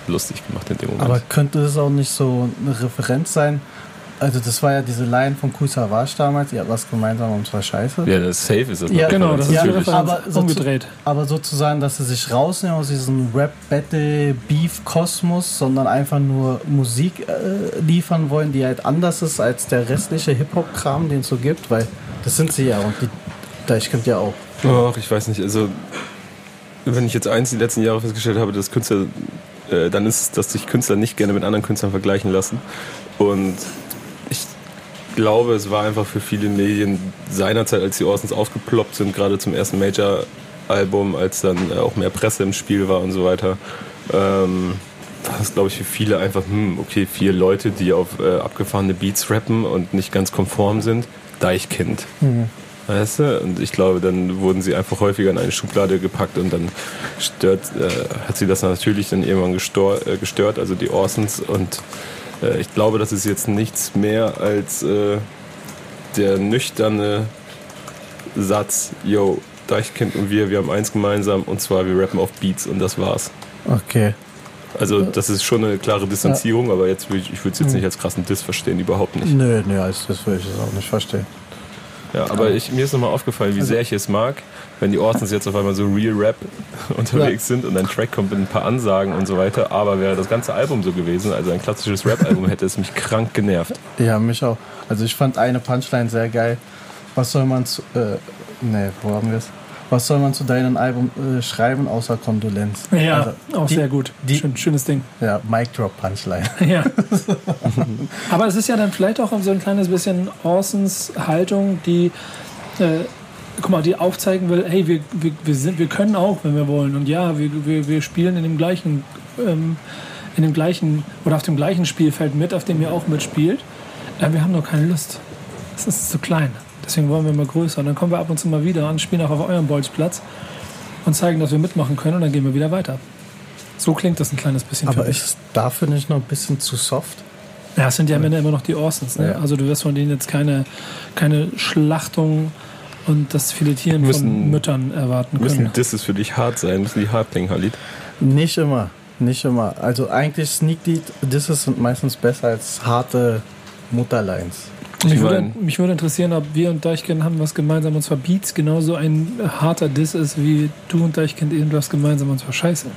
lustig gemacht in dem Moment. Aber könnte es auch nicht so eine Referenz sein? Also das war ja diese Line von Kool Savage damals, ihr habt was gemeinsam und zwar scheiße. ja, das Safe ist das. Ja, Genau, das ist die natürlich. Referenz Aber so umgedreht. Aber sozusagen, dass sie sich rausnehmen aus diesem Rap-Battle-Beef-Kosmos, sondern einfach nur Musik äh, liefern wollen, die halt anders ist als der restliche Hip-Hop-Kram, den es so gibt, weil das sind sie ja und die, da ich ja auch. Ach, ich weiß nicht. Also, wenn ich jetzt eins die letzten Jahre festgestellt habe, dass Künstler, äh, dann ist es, dass sich Künstler nicht gerne mit anderen Künstlern vergleichen lassen. Und ich glaube, es war einfach für viele Medien seinerzeit, als die Orsons aufgeploppt sind, gerade zum ersten Major-Album, als dann äh, auch mehr Presse im Spiel war und so weiter, ähm, war das, glaube ich, für viele einfach, hm, okay, vier Leute, die auf äh, abgefahrene Beats rappen und nicht ganz konform sind, Deichkind. Weißt du? Und ich glaube, dann wurden sie einfach häufiger in eine Schublade gepackt und dann stört, äh, hat sie das natürlich dann irgendwann gestor, äh, gestört, also die Orsons. Und äh, ich glaube, das ist jetzt nichts mehr als äh, der nüchterne Satz, yo, Deichkind und wir, wir haben eins gemeinsam und zwar wir rappen auf Beats und das war's. Okay. Also das ist schon eine klare Distanzierung, aber jetzt ich, würde es jetzt nicht als krassen Diss verstehen, überhaupt nicht. Nö, nö, das würde ich auch nicht verstehen. Ja, aber ich, mir ist nochmal aufgefallen, wie sehr ich es mag, wenn die Orsons jetzt auf einmal so Real Rap [LAUGHS] unterwegs sind und ein Track kommt mit ein paar Ansagen und so weiter. Aber wäre das ganze Album so gewesen, also ein klassisches Rap-Album, hätte es mich krank genervt. Ja, mich auch. Also ich fand eine Punchline sehr geil. Was soll man zu. Äh, nee, wo haben wir es? Was soll man zu deinem Album äh, schreiben, außer Kondolenz? Ja, Also, auch die- sehr gut. die- Schön, schönes Ding. Ja, Mic Drop Punchline. [LAUGHS] Ja. [LAUGHS] Aber es ist ja dann vielleicht auch so ein kleines bisschen Orsons Haltung, die, äh, guck mal, die aufzeigen will, hey, wir, wir, wir, sind, wir können auch, wenn wir wollen. Und ja, wir, wir, wir spielen in dem gleichen, ähm, in dem gleichen oder auf dem gleichen Spielfeld mit, auf dem ihr auch mitspielt. Äh, wir haben nur keine Lust. Es ist zu klein. Deswegen wollen wir mal größer. Und dann kommen wir ab und zu mal wieder und spielen auch auf eurem Bolzplatz und zeigen, dass wir mitmachen können und dann gehen wir wieder weiter. So klingt das ein kleines bisschen Aber für mich. ist dafür nicht noch ein bisschen zu soft? Ja, es sind ja am Ende immer noch die Orsons. Ne? Ja. Also du wirst von denen jetzt keine, keine Schlachtung und das Filetieren von Müssen- Müttern erwarten Müssen können. Disses für dich hart sein? Müssen die hart klingen, Halid? Nicht immer. Nicht immer. Also eigentlich Sneak Lead Disses sind meistens besser als harte Mutterlines. Mich Ich würde, mich würde interessieren, ob wir und Deichkind haben was gemeinsam und zwar Beats genauso ein harter Diss ist, wie du und Deichkind irgendwas gemeinsam und zwar Scheiße.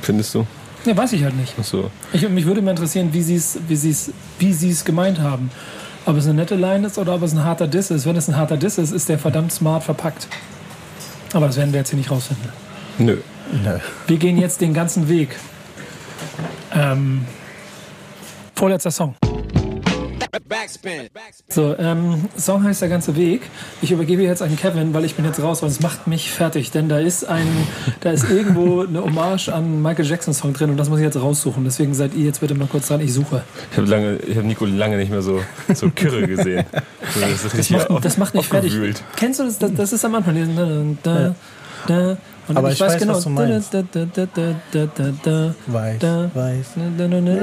Findest du? Ja, weiß ich halt nicht. Ach so. Ich, mich würde mal interessieren, wie sie es wie sie's, wie sie's gemeint haben. Ob es eine nette Line ist oder ob es ein harter Diss ist. Wenn es ein harter Diss ist, ist der verdammt smart verpackt. Aber das werden wir jetzt hier nicht rausfinden. Nö. Nö. Wir gehen jetzt den ganzen Weg. Ähm, vorletzter Song. Backspin. So, ähm, Song heißt der ganze Weg. Ich übergebe jetzt an Kevin, weil ich bin jetzt raus, weil es macht mich fertig. Denn da ist ein, da ist irgendwo eine Hommage an Michael Jackson Song drin und das muss ich jetzt raussuchen. Deswegen seid ihr jetzt bitte mal kurz dran. Ich suche. Ich habe lange, ich habe Nico lange nicht mehr so, so kirre gesehen. [LAUGHS] Das, Das macht, das macht mich fertig. Kennst du das? Das, das ist am Anfang. Da, da, da, und Aber ich weiß, was du meinst. Da, da, da, da, da, da, da, Weiß, Da. weiß. da, da, da, da,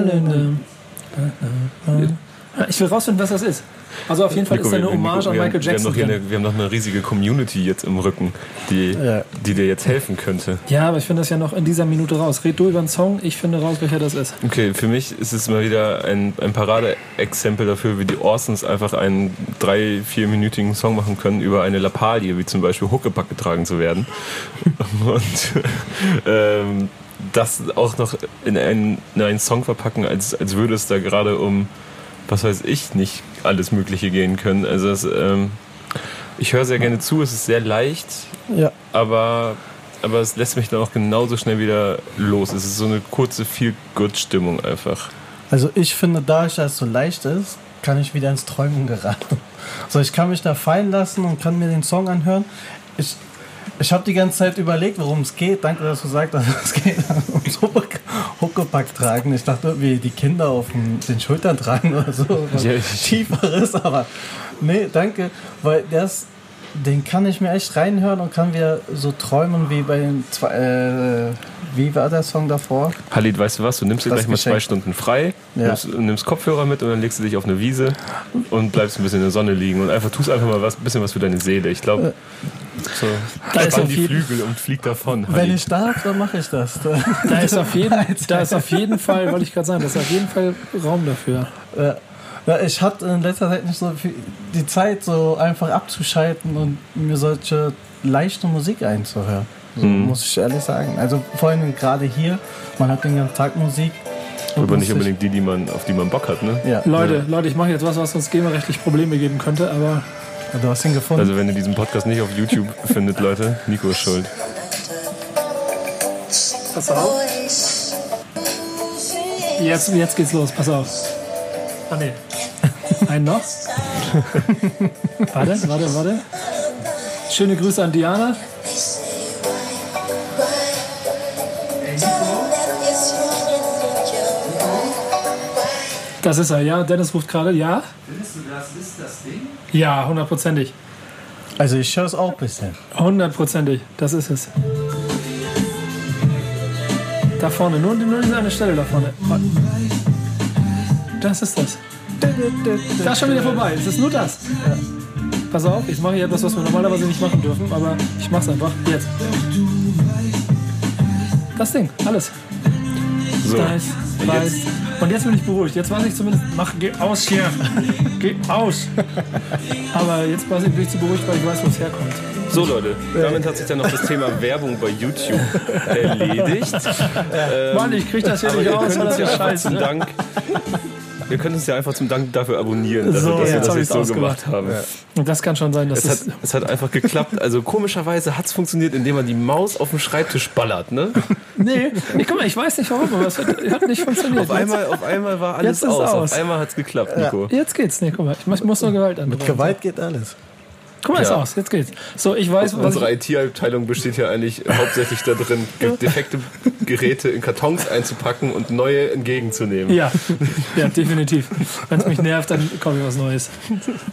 da, da. Ich will rausfinden, was das ist. Also auf jeden Fall Nico, ist da eine Hommage Nico, an Michael haben- wir haben, Jackson eine, wir haben noch eine riesige Community jetzt im Rücken, die, Ja. die dir jetzt helfen könnte. Ja, aber ich finde das ja noch in dieser Minute raus. Red du über einen Song, ich finde raus, welcher das ist. Okay, für mich ist es mal wieder ein, ein Paradeexempel dafür, wie die Orsons einfach einen drei-, vierminütigen Song machen können über eine Lappalie, wie zum Beispiel Huckepack getragen zu werden. [LAUGHS] Und ähm, das auch noch in einen, in einen Song verpacken, als, als würde es da gerade um, was weiß ich, nicht alles Mögliche gehen können. Also es, ähm, ich höre sehr gerne zu, es ist sehr leicht, Ja. aber, aber es lässt mich dann auch genauso schnell wieder los. Es ist so eine kurze Feel-Good-Stimmung einfach. Also ich finde, da es so leicht ist, kann ich wieder ins Träumen geraten. [LAUGHS] So, ich kann mich da fallen lassen und kann mir den Song anhören. Ich, ich habe die ganze Zeit überlegt, worum es geht. Danke, dass du sagst, dass es geht [LAUGHS] ums Hucke- Huckepack tragen. Ich dachte irgendwie, die Kinder auf den, Schultern tragen oder so. [LAUGHS] Was Ja, Tieferes, aber nee, danke. Weil das, den kann ich mir echt reinhören und kann wieder so träumen wie bei den zwei, äh, wie war der Song davor? Halid, weißt du was? Du nimmst dir gleich mal zwei. Stunden frei, Ja. nimmst, nimmst Kopfhörer mit und dann legst du dich auf eine Wiese und bleibst ein bisschen in der Sonne liegen und einfach tust einfach mal was, ein bisschen was für deine Seele. Ich glaube, so, Da ist auf die jeden- Flügel und flieg davon. Wenn ich darf, dann mache ich das. [LAUGHS] Da ist auf jeden, [LAUGHS] da ist auf jeden Fall, wollte ich gerade sagen, da ist auf jeden Fall Raum dafür. Ja. Ja, ich hatte in letzter Zeit nicht so viel die Zeit, so einfach abzuschalten und mir solche leichte Musik einzuhören. So, Mhm. Muss ich ehrlich sagen. Also vor allem gerade hier, man hat den ganzen Tag Musik. Aber nicht unbedingt die, die man, auf die man Bock hat, ne? Ja, Leute, Leute, ich mache jetzt was, was uns GEMA-rechtlich Probleme geben könnte, aber du hast ihn gefunden. Also wenn ihr diesen Podcast nicht auf YouTube [LAUGHS] findet, Leute, Nico ist schuld. pass auf. Jetzt, jetzt geht's los, pass auf. Ah, nee. [LAUGHS] Einen noch? [LAUGHS] warte, warte, warte. Schöne Grüße an Diana. Das ist er, ja. Dennis ruft gerade, ja? Findest du, das ist das Ding? Ja, hundertprozentig. Also ich höre es auch ein bisschen. Hundertprozentig, das ist es. Da vorne, nur, nur diese eine Stelle da vorne. Das ist das. Das ist schon wieder vorbei. Es ist nur das. Pass auf, ich mache hier etwas, was wir normalerweise nicht machen dürfen, aber ich mach's einfach. Jetzt. Das Ding, alles. So, Weiß, und weiß. jetzt, Und jetzt bin ich beruhigt. Jetzt weiß ich zumindest, mach, geh aus hier. [LAUGHS] geh aus. Aber jetzt bin ich zu beruhigt, weil ich weiß, wo es herkommt. so Leute, damit hat sich dann noch das Thema [LAUGHS] Werbung bei YouTube erledigt. Ähm, Mann, ich krieg das hier nicht aus, weil das ja scheiße. Dank wir können uns ja einfach zum Dank dafür abonnieren, also, So, dass wir jetzt das hab jetzt ich's so ausgemacht. gemacht haben. Und das kann schon sein, dass Es hat, es. es hat einfach geklappt. Also komischerweise hat es funktioniert, indem man die Maus auf dem Schreibtisch ballert. Ne? [LAUGHS] Nee, ich, guck mal, ich weiß nicht warum, aber es hat, hat nicht funktioniert. Auf einmal, auf einmal war alles Jetzt aus. aus. Auf einmal hat es geklappt, Nico. Jetzt, jetzt geht's. Nee, guck mal, ich muss- muss nur Gewalt an. Mit Gewalt geht alles. Guck mal, ist Ja. aus. Jetzt geht's. So, ich weiß, was Unsere IT-Abteilung besteht ja eigentlich hauptsächlich darin, [LAUGHS] ge- defekte Geräte in Kartons einzupacken und neue entgegenzunehmen. Ja, [LAUGHS] ja, definitiv. Wenn es mich nervt, dann komme ich was Neues.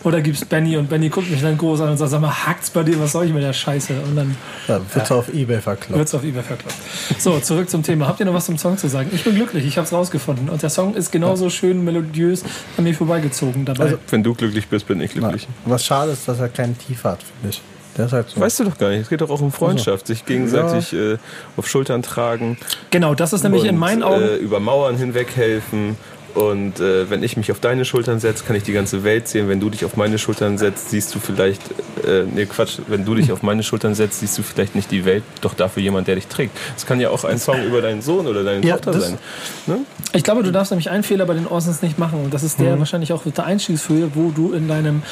Oder gibt's Benny und Benny guckt mich dann groß an und sagt, sag mal, hackt's bei dir, was soll ich mit der Scheiße? Und dann Ja, wird's auf Ebay verkloppt. wird's auf eBay verkloppt. So, zurück zum Thema. Habt ihr noch was zum Song zu sagen? Ich bin glücklich, ich hab's rausgefunden. Und der Song ist genauso schön melodiös an mir vorbeigezogen dabei. Wenn du glücklich bist, bin ich Ja. glücklich. Was schade ist, dass er keinen Tief hat, finde ich. Halt so. Weißt du doch gar nicht. Es geht doch auch um Freundschaft, sich gegenseitig äh, auf Schultern tragen. genau, das ist nämlich und, in meinen Augen. Äh, über Mauern hinweg helfen. Und äh, wenn ich mich auf deine Schultern setze, kann ich die ganze Welt sehen. Wenn du dich auf meine Schultern setzt, siehst du vielleicht, äh, nee Quatsch, wenn du dich auf meine Schultern setzt, siehst du vielleicht nicht die Welt, doch dafür jemand, der dich trägt. Das kann ja auch ein Song über deinen Sohn oder deine Ja, Tochter sein. Ne? Ich glaube, du darfst nämlich einen Fehler bei den Orsons nicht machen. Und das ist der wahrscheinlich auch der Einstiegsfehler, wo du in deinem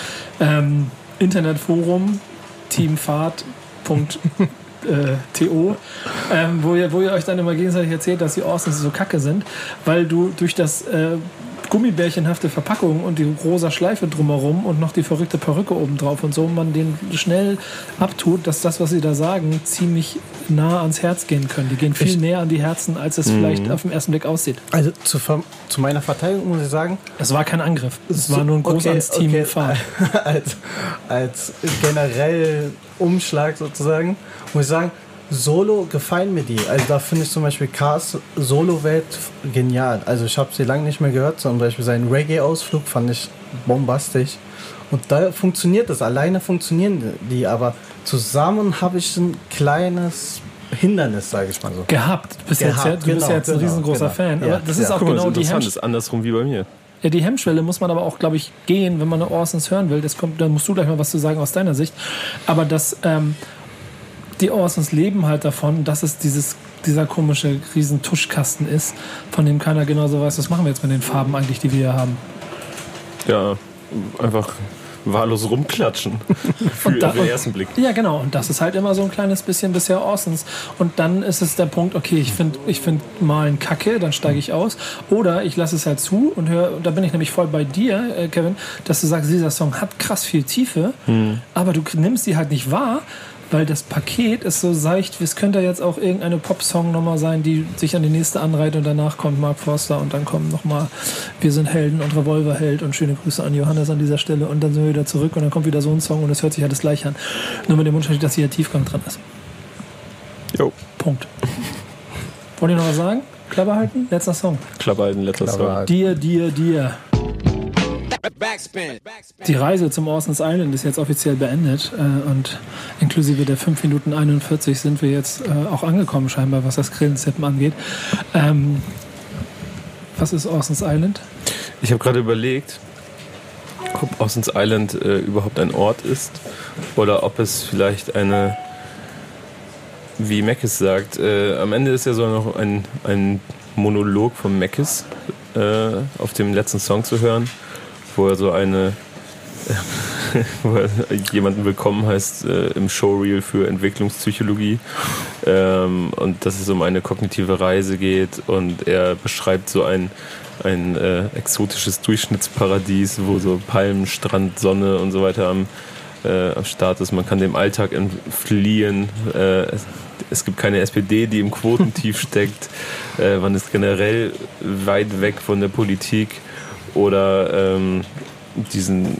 ähm, Internetforum teamfahrt.to, ähm, wo, ihr, wo ihr euch dann immer gegenseitig erzählt, dass die Orsons so kacke sind, weil du durch das äh, gummibärchenhafte Verpackung und die rosa Schleife drumherum und noch die verrückte Perücke obendrauf und so, man den schnell abtut, dass das, was sie da sagen, ziemlich nah ans Herz gehen können. Die gehen viel Ich- näher an die Herzen, als es vielleicht auf den ersten Blick aussieht. Also zu, zu meiner Verteidigung muss ich sagen, Es war kein Angriff. Es war nur ein Gruß Okay, ans Team [LAUGHS] okay. Als, als generell Umschlag sozusagen, muss ich sagen, Solo gefallen mir die. Also da finde ich zum Beispiel Cars Solo-Welt genial. Also ich habe sie lange nicht mehr gehört, zum Beispiel seinen Reggae-Ausflug fand ich bombastisch. Und da funktioniert das. Alleine funktionieren die, aber zusammen habe ich ein kleines Hindernis, sage ich mal so. Gehabt. Du bist, Gehabt, jetzt, ja- du bist genau, ja jetzt ein genau, riesengroßer genau. Fan. Ja, Aber das ist ja. auch Guck mal, genau das ist die, interessant, Hemmsch das ist andersrum wie bei mir. ja, die Hemmschwelle muss man aber auch, glaube ich, gehen, wenn man eine Orsons hören will. Das kommt, da musst du gleich mal was zu sagen aus deiner Sicht. Aber dass ähm, die Orsons leben halt davon, dass es dieses, dieser komische riesen Tuschkasten ist, von dem keiner genauso weiß, was machen wir jetzt mit den Farben eigentlich, die wir hier haben. Ja, einfach wahllos rumklatschen. [LAUGHS] Für da- den ersten Blick. Ja, genau. Und das ist halt immer so ein kleines bisschen bisher Orsons. Und dann ist es der Punkt, okay, ich finde ich find Malen kacke, dann steige ich aus. Oder ich lasse es halt zu und höre, da bin ich nämlich voll bei dir, äh, Kevin, dass du sagst, dieser Song hat krass viel Tiefe, aber du nimmst sie halt nicht wahr. Weil das Paket ist so seicht, es könnte jetzt auch irgendeine Pop-Song-Nummer sein, die sich an die nächste anreiht und danach kommt Mark Forster und dann kommen nochmal Wir sind Helden und Revolverheld und schöne Grüße an Johannes an dieser Stelle und dann sind wir wieder zurück und dann kommt wieder so ein Song und es hört sich alles gleich an. Nur mit dem Unterschied, dass hier Tiefgang dran ist. Jo, Punkt. Wollt ihr noch was sagen? Klappe halten? Letzter Song. Klappe halten, letzter Klappe Song. halten. Dir, dir, dir. Backspin. Die Reise zum Orsons Island ist jetzt offiziell beendet äh, und inklusive der 5 Minuten 41 sind wir jetzt äh, auch angekommen scheinbar, was das Grillenzippen angeht. Ähm, was ist Orsons Island? Ich habe gerade überlegt, ob Ossens Island äh, überhaupt ein Ort ist oder ob es vielleicht eine, wie Meckes sagt, äh, am Ende ist ja so noch ein, ein Monolog von Meckes äh, auf dem letzten Song zu hören, wo er so eine [LAUGHS] wo er jemanden willkommen heißt äh, im Showreel für Entwicklungspsychologie ähm, und dass es um eine kognitive Reise geht und er beschreibt so ein, ein äh, exotisches Durchschnittsparadies, wo so Palmen, Strand, Sonne und so weiter am, äh, am Start ist. Man kann dem Alltag entfliehen. Äh, es, es gibt keine SPD, die im Quotentief [LAUGHS] steckt. Äh, man ist generell weit weg von der Politik oder ähm, diesen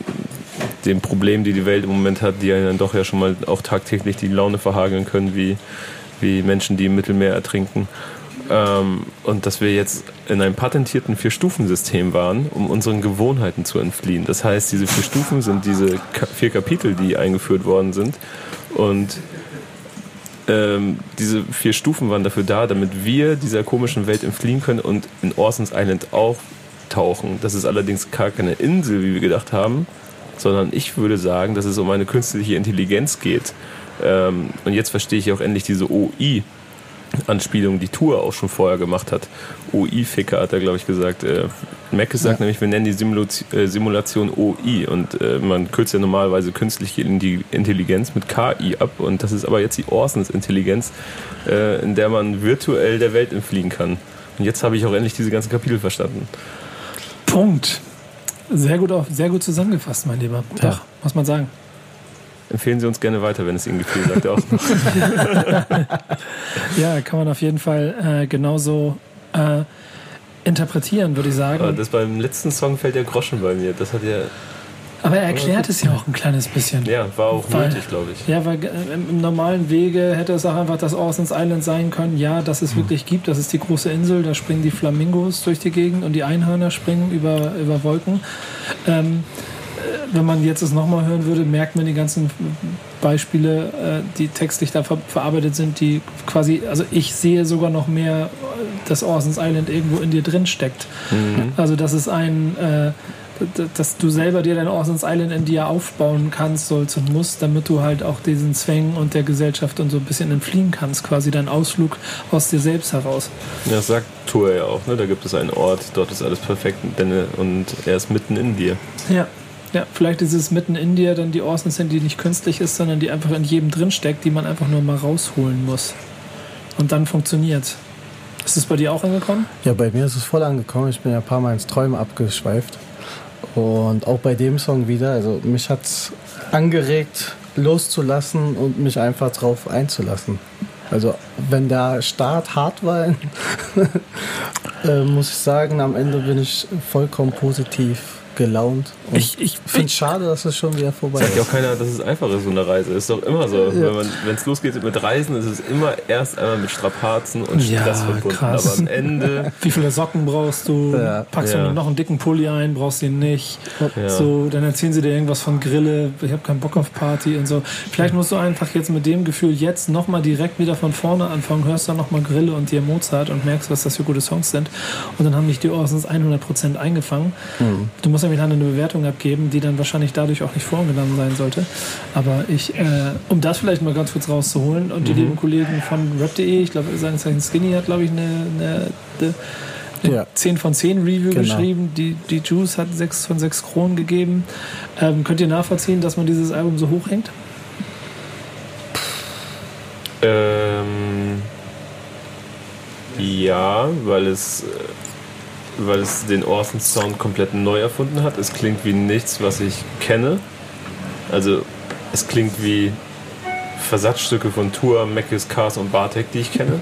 den Problemen, die die Welt im Moment hat, die dann doch ja schon mal auch tagtäglich die Laune verhageln können, wie, wie Menschen, die im Mittelmeer ertrinken. Ähm, und dass wir jetzt in einem patentierten Vier-Stufen-System waren, um unseren Gewohnheiten zu entfliehen. Das heißt, diese vier Stufen sind diese Ka vier Kapitel, die eingeführt worden sind. Und ähm, diese vier Stufen waren dafür da, damit wir dieser komischen Welt entfliehen können und in Orsons Island auftauchen. Das ist allerdings gar keine Insel, wie wir gedacht haben, sondern ich würde sagen, dass es um eine künstliche Intelligenz geht. Ähm, und jetzt verstehe ich auch endlich diese OI, Anspielung die Tour auch schon vorher gemacht hat. OI-Ficker hat er, glaube ich, gesagt. Äh, Mac sagt nämlich, wir nennen die Simulation, äh, Simulation OI und äh, man kürzt ja normalerweise künstliche Intelligenz mit KI ab und das ist aber jetzt die Orsons Intelligenz, äh, in der man virtuell der Welt entfliehen kann. Und jetzt habe ich auch endlich diese ganzen Kapitel verstanden. Punkt. Sehr gut, auf, sehr gut zusammengefasst, mein Lieber. Doch, muss man sagen. Empfehlen Sie uns gerne weiter, wenn es Ihnen gefiel, sagt er auch. [LAUGHS] Ja, kann man auf jeden Fall äh, genauso äh, interpretieren, würde ich sagen. das beim letzten Song fällt der Groschen bei mir. Das hat ja, Aber er erklärt es ja auch ein kleines bisschen. ja, war auch Weil- nötig, glaube ich. Ja, weil äh, im, normalen Wege hätte es auch einfach das Orsons Island sein können. Ja, dass es wirklich gibt. Das ist die große Insel. Da springen die Flamingos durch die Gegend und die Einhörner springen über, über Wolken. Ähm, äh, wenn man jetzt es nochmal hören würde, merkt man die ganzen Beispiele, äh, die textlich da ver verarbeitet sind, die quasi, also ich sehe sogar noch mehr, dass Orsons Island irgendwo in dir drin steckt. Also das ist ein, äh, dass du selber dir dein Orsons Island in dir aufbauen kannst, sollst und musst, damit du halt auch diesen Zwängen und der Gesellschaft und so ein bisschen entfliehen kannst, quasi dein Ausflug aus dir selbst heraus. Ja, das sagt Tour ja auch. Ne? Da gibt es einen Ort, dort ist alles perfekt und er ist mitten in dir. Ja. Ja, vielleicht ist es mitten in dir dann die Orsons sind, die nicht künstlich ist, sondern die einfach in jedem drin steckt, die man einfach nur mal rausholen muss. Und dann funktioniert. Ist es bei dir auch angekommen? Ja, bei mir ist es voll angekommen. Ich bin ja ein paar Mal ins Träumen abgeschweift. Und auch bei dem Song wieder. Also mich hat es angeregt, loszulassen und mich einfach drauf einzulassen. Also wenn der Start hart war, [LAUGHS] äh, muss ich sagen, am Ende bin ich vollkommen positiv gelaunt. Und Ich- ich- finde es schade, dass es schon wieder vorbei Sagt ja ist. auch keiner, dass es einfach ist, so eine Reise. Ist doch immer so. Wenn es losgeht mit Reisen, ist es immer erst einmal mit Strapazen und Ja, Stress verbunden. krass. Aber am Ende, [LAUGHS] Wie viele Socken brauchst du? Ja. Packst Ja. du noch einen dicken Pulli ein, brauchst du ihn nicht. Ja. So, dann erzählen sie dir irgendwas von Grille, ich habe keinen Bock auf Party und so. Vielleicht musst du einfach jetzt mit dem Gefühl jetzt nochmal direkt wieder von vorne anfangen, hörst dann nochmal Grille und dir Mozart und merkst, was das für gute Songs sind. Und dann haben dich die Orsons 100% eingefangen. Du musst nämlich dann eine Bewertung abgeben, die dann wahrscheinlich dadurch auch nicht vorgenommen sein sollte. Aber ich, äh, um das vielleicht mal ganz kurz rauszuholen und die lieben Kollegen von rap.de, ich glaube, seines Zeichens Skinny hat, glaube ich, eine, eine, eine Ja. 10 von 10 Review Genau. geschrieben. Die, die Juice hat 6 von 6 Kronen gegeben. Ähm, könnt ihr nachvollziehen, dass man dieses Album so hochhängt? ähm, ja, weil es, äh, weil es den Orson Sound komplett neu erfunden hat. Es klingt wie nichts, was ich kenne. Also es klingt wie Versatzstücke von Tour, Mackes, Cars und Bartek, die ich kenne.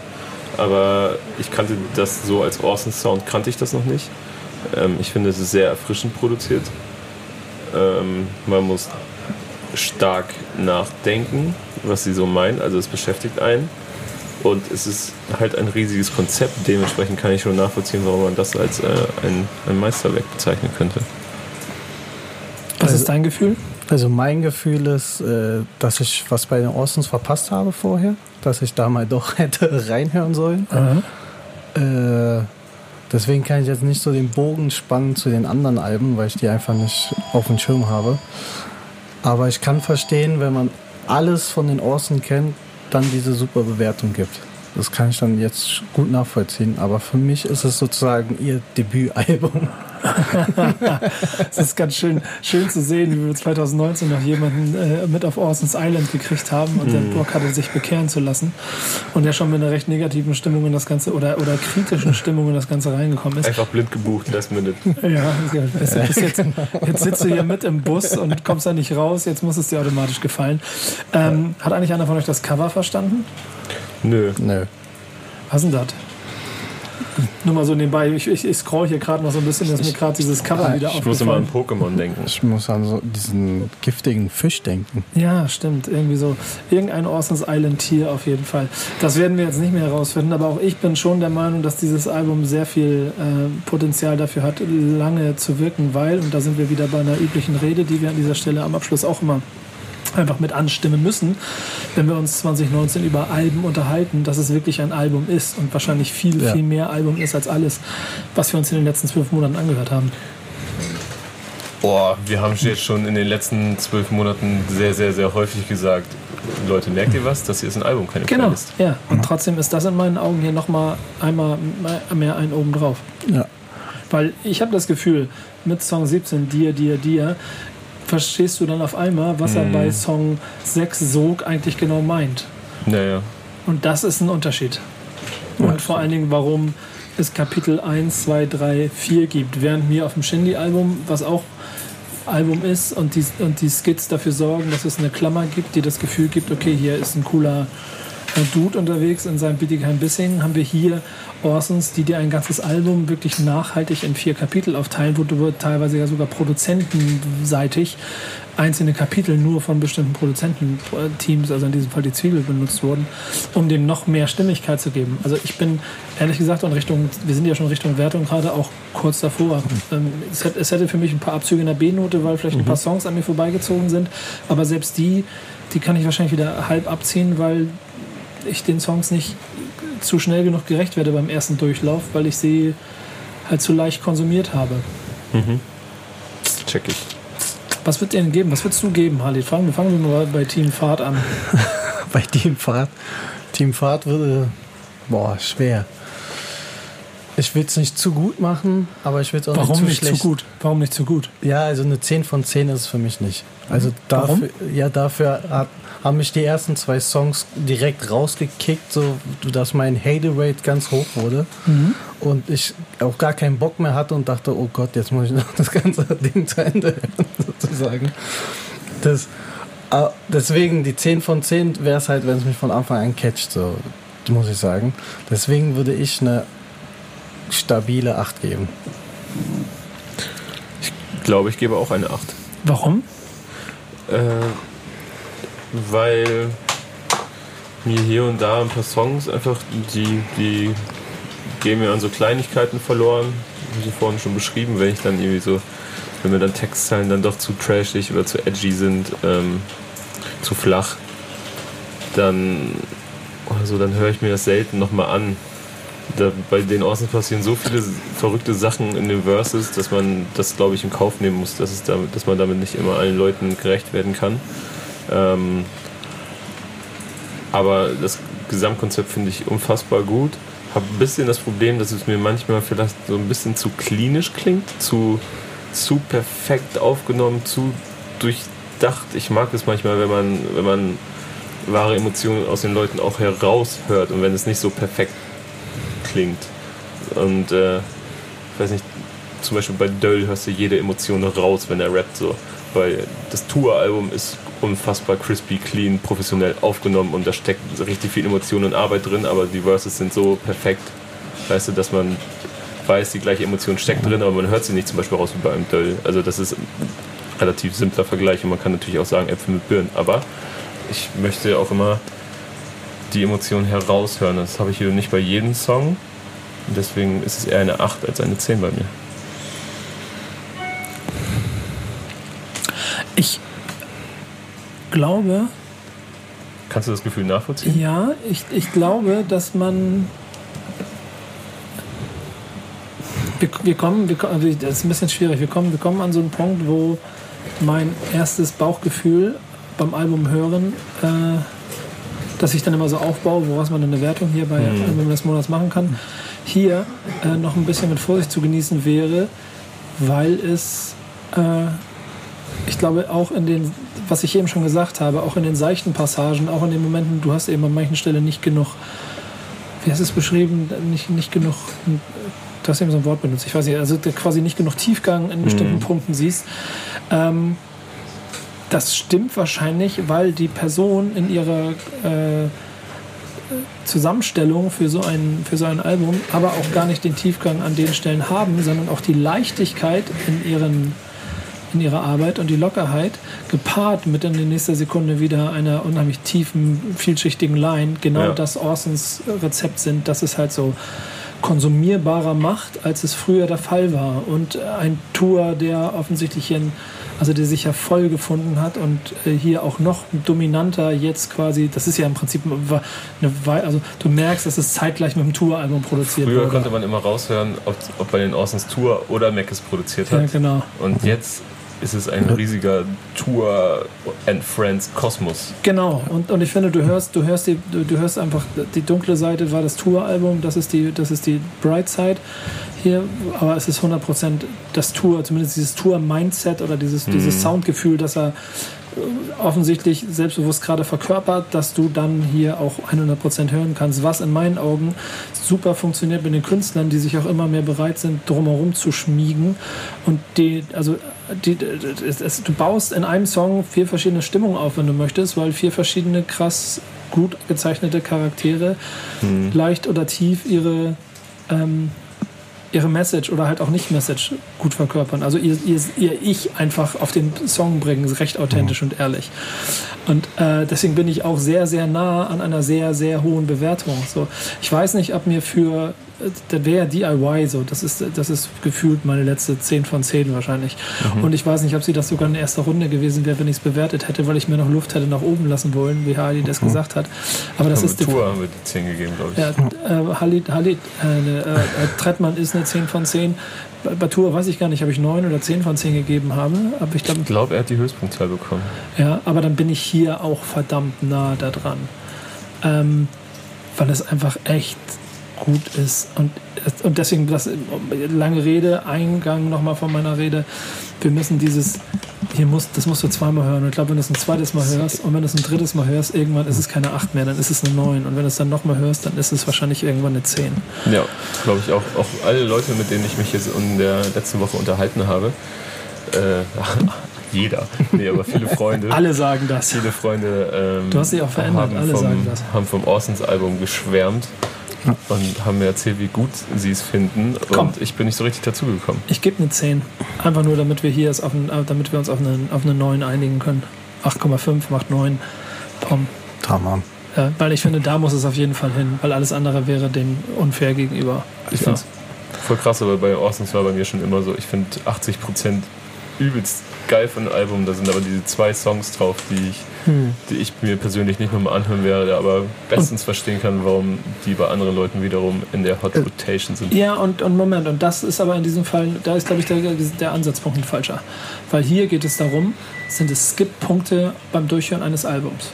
Aber ich kannte das so als Orson Sound, kannte ich das noch nicht. Ähm, ich finde, es ist sehr erfrischend produziert. Ähm, man muss stark nachdenken, was sie so meinen. Also es beschäftigt einen. Und es ist halt ein riesiges Konzept. Dementsprechend kann ich schon nachvollziehen, warum man das als äh, ein, ein Meisterwerk bezeichnen könnte. Was Also- ist dein Gefühl? Also mein Gefühl ist, äh, dass ich was bei den Orsons verpasst habe vorher, dass ich da mal doch [LAUGHS] hätte reinhören sollen. Äh, deswegen kann ich jetzt nicht so den Bogen spannen zu den anderen Alben, weil ich die einfach nicht auf dem Schirm habe. Aber ich kann verstehen, wenn man alles von den Orson kennt, dann diese super Bewertung gibt. Das kann ich dann jetzt gut nachvollziehen. Aber für mich ist es sozusagen ihr Debütalbum. [LAUGHS] Es ist ganz schön, schön zu sehen, wie wir 2019 noch jemanden äh, mit auf Orson's Island gekriegt haben und der Bock hatte, sich bekehren zu lassen. Und der schon mit einer recht negativen Stimmung in das Ganze oder, oder kritischen Stimmung in das Ganze reingekommen ist. Einfach blind gebucht, last minute. Ja, du, bis jetzt, [LAUGHS] jetzt sitzt du hier mit im Bus und kommst da nicht raus, jetzt muss es dir automatisch gefallen. Ähm, hat eigentlich einer von euch das Cover verstanden? Nö. Nö. Was ist denn das? Nur mal so nebenbei, ich, ich, ich scroll hier gerade noch so ein bisschen, dass mir gerade dieses Cover wieder Ich muss immer an aufgefallen. Pokémon denken. Ich muss an so diesen giftigen Fisch denken. Ja, stimmt. Irgendwie so. Irgendein Orson's Island Tier auf jeden Fall. Das werden wir jetzt nicht mehr herausfinden, aber auch ich bin schon der Meinung, dass dieses Album sehr viel äh, Potenzial dafür hat, lange zu wirken, weil, und da sind wir wieder bei einer üblichen Rede, die wir an dieser Stelle am Abschluss auch immer einfach mit anstimmen müssen, wenn wir uns 2019 über Alben unterhalten, dass es wirklich ein Album ist und wahrscheinlich viel, Ja. viel mehr Album ist als alles, was wir uns in den letzten zwölf Monaten angehört haben. Boah, wir haben jetzt schon in den letzten zwölf Monaten sehr, sehr, sehr häufig gesagt, Leute, merkt ihr was? Das hier ist ein Album, keine Genau, Playlist. ja. Und trotzdem ist das in meinen Augen hier nochmal einmal mehr ein oben drauf. Ja. Weil ich habe das Gefühl, mit Song 17, Dir, Dir, Dir, verstehst du dann auf einmal, was er bei Song 6 Sog eigentlich genau meint. Naja. Und das ist ein Unterschied. Und vor allen Dingen, warum es Kapitel 1, 2, 3, 4 gibt. Während mir auf dem Shindy-Album, was auch Album ist und die, und die Skits dafür sorgen, dass es eine Klammer gibt, die das Gefühl gibt, okay, hier ist ein cooler Dude unterwegs in seinem Bietigheim Bissing, haben wir hier Orsons, die dir ein ganzes Album wirklich nachhaltig in vier Kapitel aufteilen, wo du teilweise ja sogar produzentenseitig einzelne Kapitel nur von bestimmten Produzententeams, also in diesem Fall die Zwiebel, benutzt wurden, um dem noch mehr Stimmigkeit zu geben. Also ich bin ehrlich gesagt in Richtung, wir sind ja schon Richtung Wertung gerade auch kurz davor. Ähm, es, hätte, es hätte für mich ein paar Abzüge in der B-Note, weil vielleicht ein paar Songs an mir vorbeigezogen sind, aber selbst die, die kann ich wahrscheinlich wieder halb abziehen, weil ich den Songs nicht zu schnell genug gerecht werde beim ersten Durchlauf, weil ich sie halt zu leicht konsumiert habe. Check ich. Was wird dir denn geben? Was würdest du geben, Halit? Fangen wir fangen wir mal bei Team Fahrt an. [LAUGHS] Bei Teamfahrt. Teamfahrt würde. Boah, schwer. Ich will es nicht zu gut machen, aber ich will es auch Warum nicht nicht zu zu schlecht. gut? Warum nicht zu gut? Ja, also eine 10 von 10 ist es für mich nicht. Also Warum? dafür, ja, dafür hat, haben mich die ersten zwei Songs direkt rausgekickt, so dass mein Hate Rate ganz hoch wurde Mhm. und ich auch gar keinen Bock mehr hatte und dachte, oh Gott, jetzt muss ich [LAUGHS] noch das ganze Ding zu Ende hören, [LAUGHS] sozusagen. Das, äh, deswegen die 10 von 10 wäre es halt, wenn es mich von Anfang an catcht, so muss ich sagen. Deswegen würde ich eine stabile 8 geben. Ich glaube, ich gebe auch eine 8. Warum? Äh, weil mir hier und da ein paar Songs einfach, die, die gehen mir an so Kleinigkeiten verloren. Wie vorhin schon beschrieben, wenn ich dann irgendwie so, wenn mir dann Textzeilen dann doch zu trashig oder zu edgy sind, ähm, zu flach, dann, also dann höre ich mir das selten nochmal an. Da, bei den Orsons passieren so viele verrückte Sachen in den Verses, dass man das, glaube ich, in Kauf nehmen muss, dass, es damit, dass man damit nicht immer allen Leuten gerecht werden kann. Ähm, aber das Gesamtkonzept finde ich unfassbar gut. Habe ein bisschen das Problem, dass es mir manchmal vielleicht so ein bisschen zu klinisch klingt, zu, zu perfekt aufgenommen, zu durchdacht. Ich mag es manchmal, wenn man, wenn man wahre Emotionen aus den Leuten auch heraushört und wenn es nicht so perfekt klingt. Und äh, ich weiß nicht, zum Beispiel bei Döll hörst du jede Emotion raus, wenn er rappt so. Weil das Tour-Album ist unfassbar crispy, clean, professionell aufgenommen und da steckt richtig viel Emotion und Arbeit drin, aber die Verses sind so perfekt, weißt du, dass man weiß, die gleiche Emotion steckt drin, aber man hört sie nicht zum Beispiel raus wie bei einem Döll. Also das ist ein relativ simpler Vergleich und man kann natürlich auch sagen Äpfel mit Birnen, aber ich möchte auch immer die Emotionen heraushören. Das habe ich hier nicht bei jedem Song. Und deswegen ist es eher eine 8 als eine 10 bei mir. Ich glaube, Kannst du das Gefühl nachvollziehen? ja, ich, ich glaube, dass man. Wir, wir kommen, wir, also das ist ein bisschen schwierig. Wir kommen, wir kommen an so einen Punkt, wo mein erstes Bauchgefühl beim Album hören, äh, dass ich dann immer so aufbaue, woraus man eine Wertung hier bei Album des Monats machen kann, hier äh, noch ein bisschen mit Vorsicht zu genießen wäre, weil es, äh, ich glaube, auch in den, was ich eben schon gesagt habe, auch in den seichten Passagen, auch in den Momenten, du hast eben an manchen Stellen nicht genug, wie hast du es beschrieben, nicht, nicht genug, du hast eben so ein Wort benutzt, ich weiß nicht, also quasi nicht genug Tiefgang in bestimmten Punkten siehst. Ähm, das stimmt wahrscheinlich, weil die Person in ihrer äh, Zusammenstellung für so, ein, für so ein Album aber auch gar nicht den Tiefgang an den Stellen haben, sondern auch die Leichtigkeit in, ihren, in ihrer Arbeit und die Lockerheit gepaart mit in der nächsten Sekunde wieder einer unheimlich tiefen, vielschichtigen Line genau Ja. das Orsons Rezept sind, dass es halt so konsumierbarer macht, als es früher der Fall war. Und ein Tour, der offensichtlich hier, ein- also der sich ja voll gefunden hat und äh, hier auch noch dominanter jetzt quasi, das ist ja im Prinzip eine Wei- also du merkst, dass es zeitgleich mit dem Touralbum produziert Früher wurde. konnte man immer raushören, ob, ob bei den Orsons Tour oder Mac es produziert Ja, hat. genau. Und jetzt ist es ein riesiger Tour and Friends Kosmos. Genau, und, und ich finde, du hörst, du hörst die, du, du hörst einfach, die dunkle Seite war das Tour-Album, das ist die, das ist die Bright Side hier, aber es ist 100% das Tour, zumindest dieses Tour-Mindset oder dieses, dieses Soundgefühl, das er äh, offensichtlich selbstbewusst gerade verkörpert, dass du dann hier auch 100% hören kannst, was in meinen Augen super funktioniert mit den Künstlern, die sich auch immer mehr bereit sind, drumherum zu schmiegen und die, also die, es, es, du baust in einem Song vier verschiedene Stimmungen auf, wenn du möchtest, weil vier verschiedene krass gut gezeichnete Charaktere leicht oder tief ihre ähm, ihre Message oder halt auch nicht Message gut verkörpern. Also ihr, ihr, ihr Ich einfach auf den Song bringen, ist recht authentisch und ehrlich. Und äh, deswegen bin ich auch sehr, sehr nah an einer sehr, sehr hohen Bewertung. So, ich weiß nicht, ob mir für äh, der wäre DIY so, das ist, das ist gefühlt meine letzte 10 von 10 wahrscheinlich. Und ich weiß nicht, ob sie das sogar in erster Runde gewesen wäre, wenn ich es bewertet hätte, weil ich mir noch Luft hätte nach oben lassen wollen, wie Hardy das gesagt hat. Aber das Haben ist wir die Tour haben wir die 10 gegeben, glaube ich. ja, äh, Halit, Halit, äh, äh, äh, Trettmann ist eine 10 von 10. Bei, Tour weiß ich gar nicht, ob ich 9 oder 10 von 10 gegeben habe. Aber ich glaube, Ich glaube, er hat die Höchstpunktzahl bekommen. ja, aber dann bin ich hier auch verdammt nah da dran. Ähm, weil es einfach echt gut ist. Und, und deswegen, das, lange Rede, Eingang nochmal von meiner Rede. Wir müssen dieses, hier muss, das musst du zweimal hören. Und ich glaube, wenn du es ein zweites Mal hörst und wenn du es ein drittes Mal hörst, irgendwann ist es keine 8 mehr, dann ist es eine 9. Und wenn du es dann nochmal hörst, dann ist es wahrscheinlich irgendwann eine 10. Ja, glaube ich auch. Auch alle Leute, mit denen ich mich jetzt in der letzten Woche unterhalten habe, äh, [LAUGHS] jeder, nee, aber viele Freunde. Alle sagen das. Viele Freunde ähm, Du hast dich auch verändert, alle vom, sagen das. haben vom Orsons Album geschwärmt und haben mir erzählt, wie gut sie es finden. Komm. Und ich bin nicht so richtig dazugekommen. Ich gebe eine 10. Einfach nur, damit wir hier es auf ein, äh, damit wir uns auf eine, auf eine 9 einigen können. 8,5 macht 9. Komm. Tamam. Ja, weil ich finde, da muss es auf jeden Fall hin, weil alles andere wäre dem unfair gegenüber. Ich Ja. finde es voll krass, aber bei Orsons war bei mir schon immer so, ich finde 80% übelst geil von dem Album. Da sind aber diese zwei Songs drauf, die ich, Hm. die ich mir persönlich nicht nochmal anhören werde, aber bestens verstehen kann, warum die bei anderen Leuten wiederum in der Hot Rotation sind. Ja, und, und Moment, und das ist aber in diesem Fall, da ist, glaube ich, der, der Ansatzpunkt ein falscher. Weil hier geht es darum, sind es Skip-Punkte beim Durchhören eines Albums.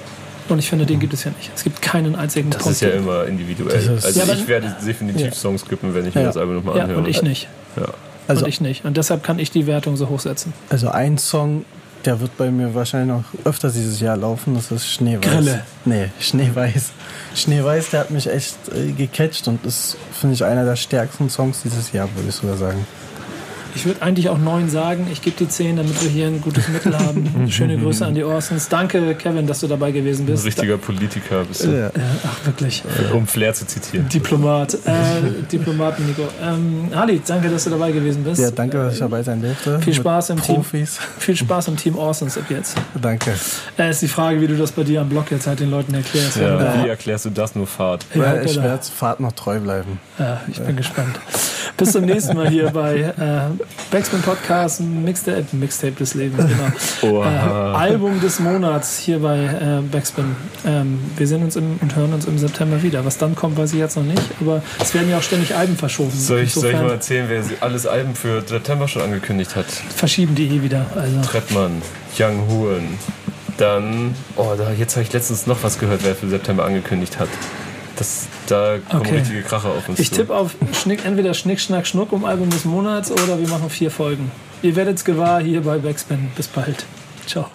Und ich finde, den gibt es ja nicht. Es gibt keinen einzigen Das Punkt. ist ja immer individuell. Das also Ja, ich werde definitiv Ja. Songs skippen, wenn ich mir Ja. das Album nochmal ja, anhöre. und ich nicht. Ja. Also, und ich nicht. Und deshalb kann ich die Wertung so hochsetzen. also ein Song, der wird bei mir wahrscheinlich noch öfter dieses Jahr laufen, das ist Schneeweiß. Grille. Nee, Schneeweiß. Schneeweiß, der hat mich echt äh, gecatcht und ist, finde ich, einer der stärksten Songs dieses Jahr, würde ich sogar sagen. Ich würde eigentlich auch 9 sagen. Ich gebe die 10, damit wir hier ein gutes Mittel haben. [LAUGHS] Schöne Grüße an die Orsons. Danke, Kevin, dass du dabei gewesen Ein bist. richtiger Politiker bist du. Ja. Ach, wirklich. Um Flair zu zitieren. Diplomat. Äh, Diplomaten, Nico. Ähm, Ali, danke, dass du dabei gewesen bist. ja, danke, dass ich dabei sein durfte. Viel Spaß im Team. Profis. Viel Spaß im Team Orsons ab jetzt. Danke. Äh, ist die Frage, wie du das bei dir am Blog jetzt halt den Leuten erklärst. Ja, Wie erklärst du das nur Fahrt? ja, ich werde Fahrt noch treu bleiben. Ja, ich bin gespannt. Bis zum nächsten Mal hier bei äh, Backspin Podcast, Mixtape, Mixtape des Lebens, genau. Äh. Album des Monats hier bei äh, Backspin. Ähm, wir sehen uns im, und hören uns im September wieder. Was dann kommt, weiß ich jetzt noch nicht, aber es werden ja auch ständig Alben verschoben. Soll ich, soll ich mal erzählen, wer alles Alben für September schon angekündigt hat? verschieben die eh wieder. Also. Trettmann, Young Huren. Dann, oh, da, jetzt habe ich letztens noch was gehört, wer für September angekündigt hat. Das, da kommen Okay. richtige Kracher auf uns Ich zu. tippe auf Schnick, entweder Schnick, Schnack, Schnuck um Album des Monats oder wir machen vier Folgen. Ihr werdet es gewahr hier bei Backspin. Bis bald. Ciao.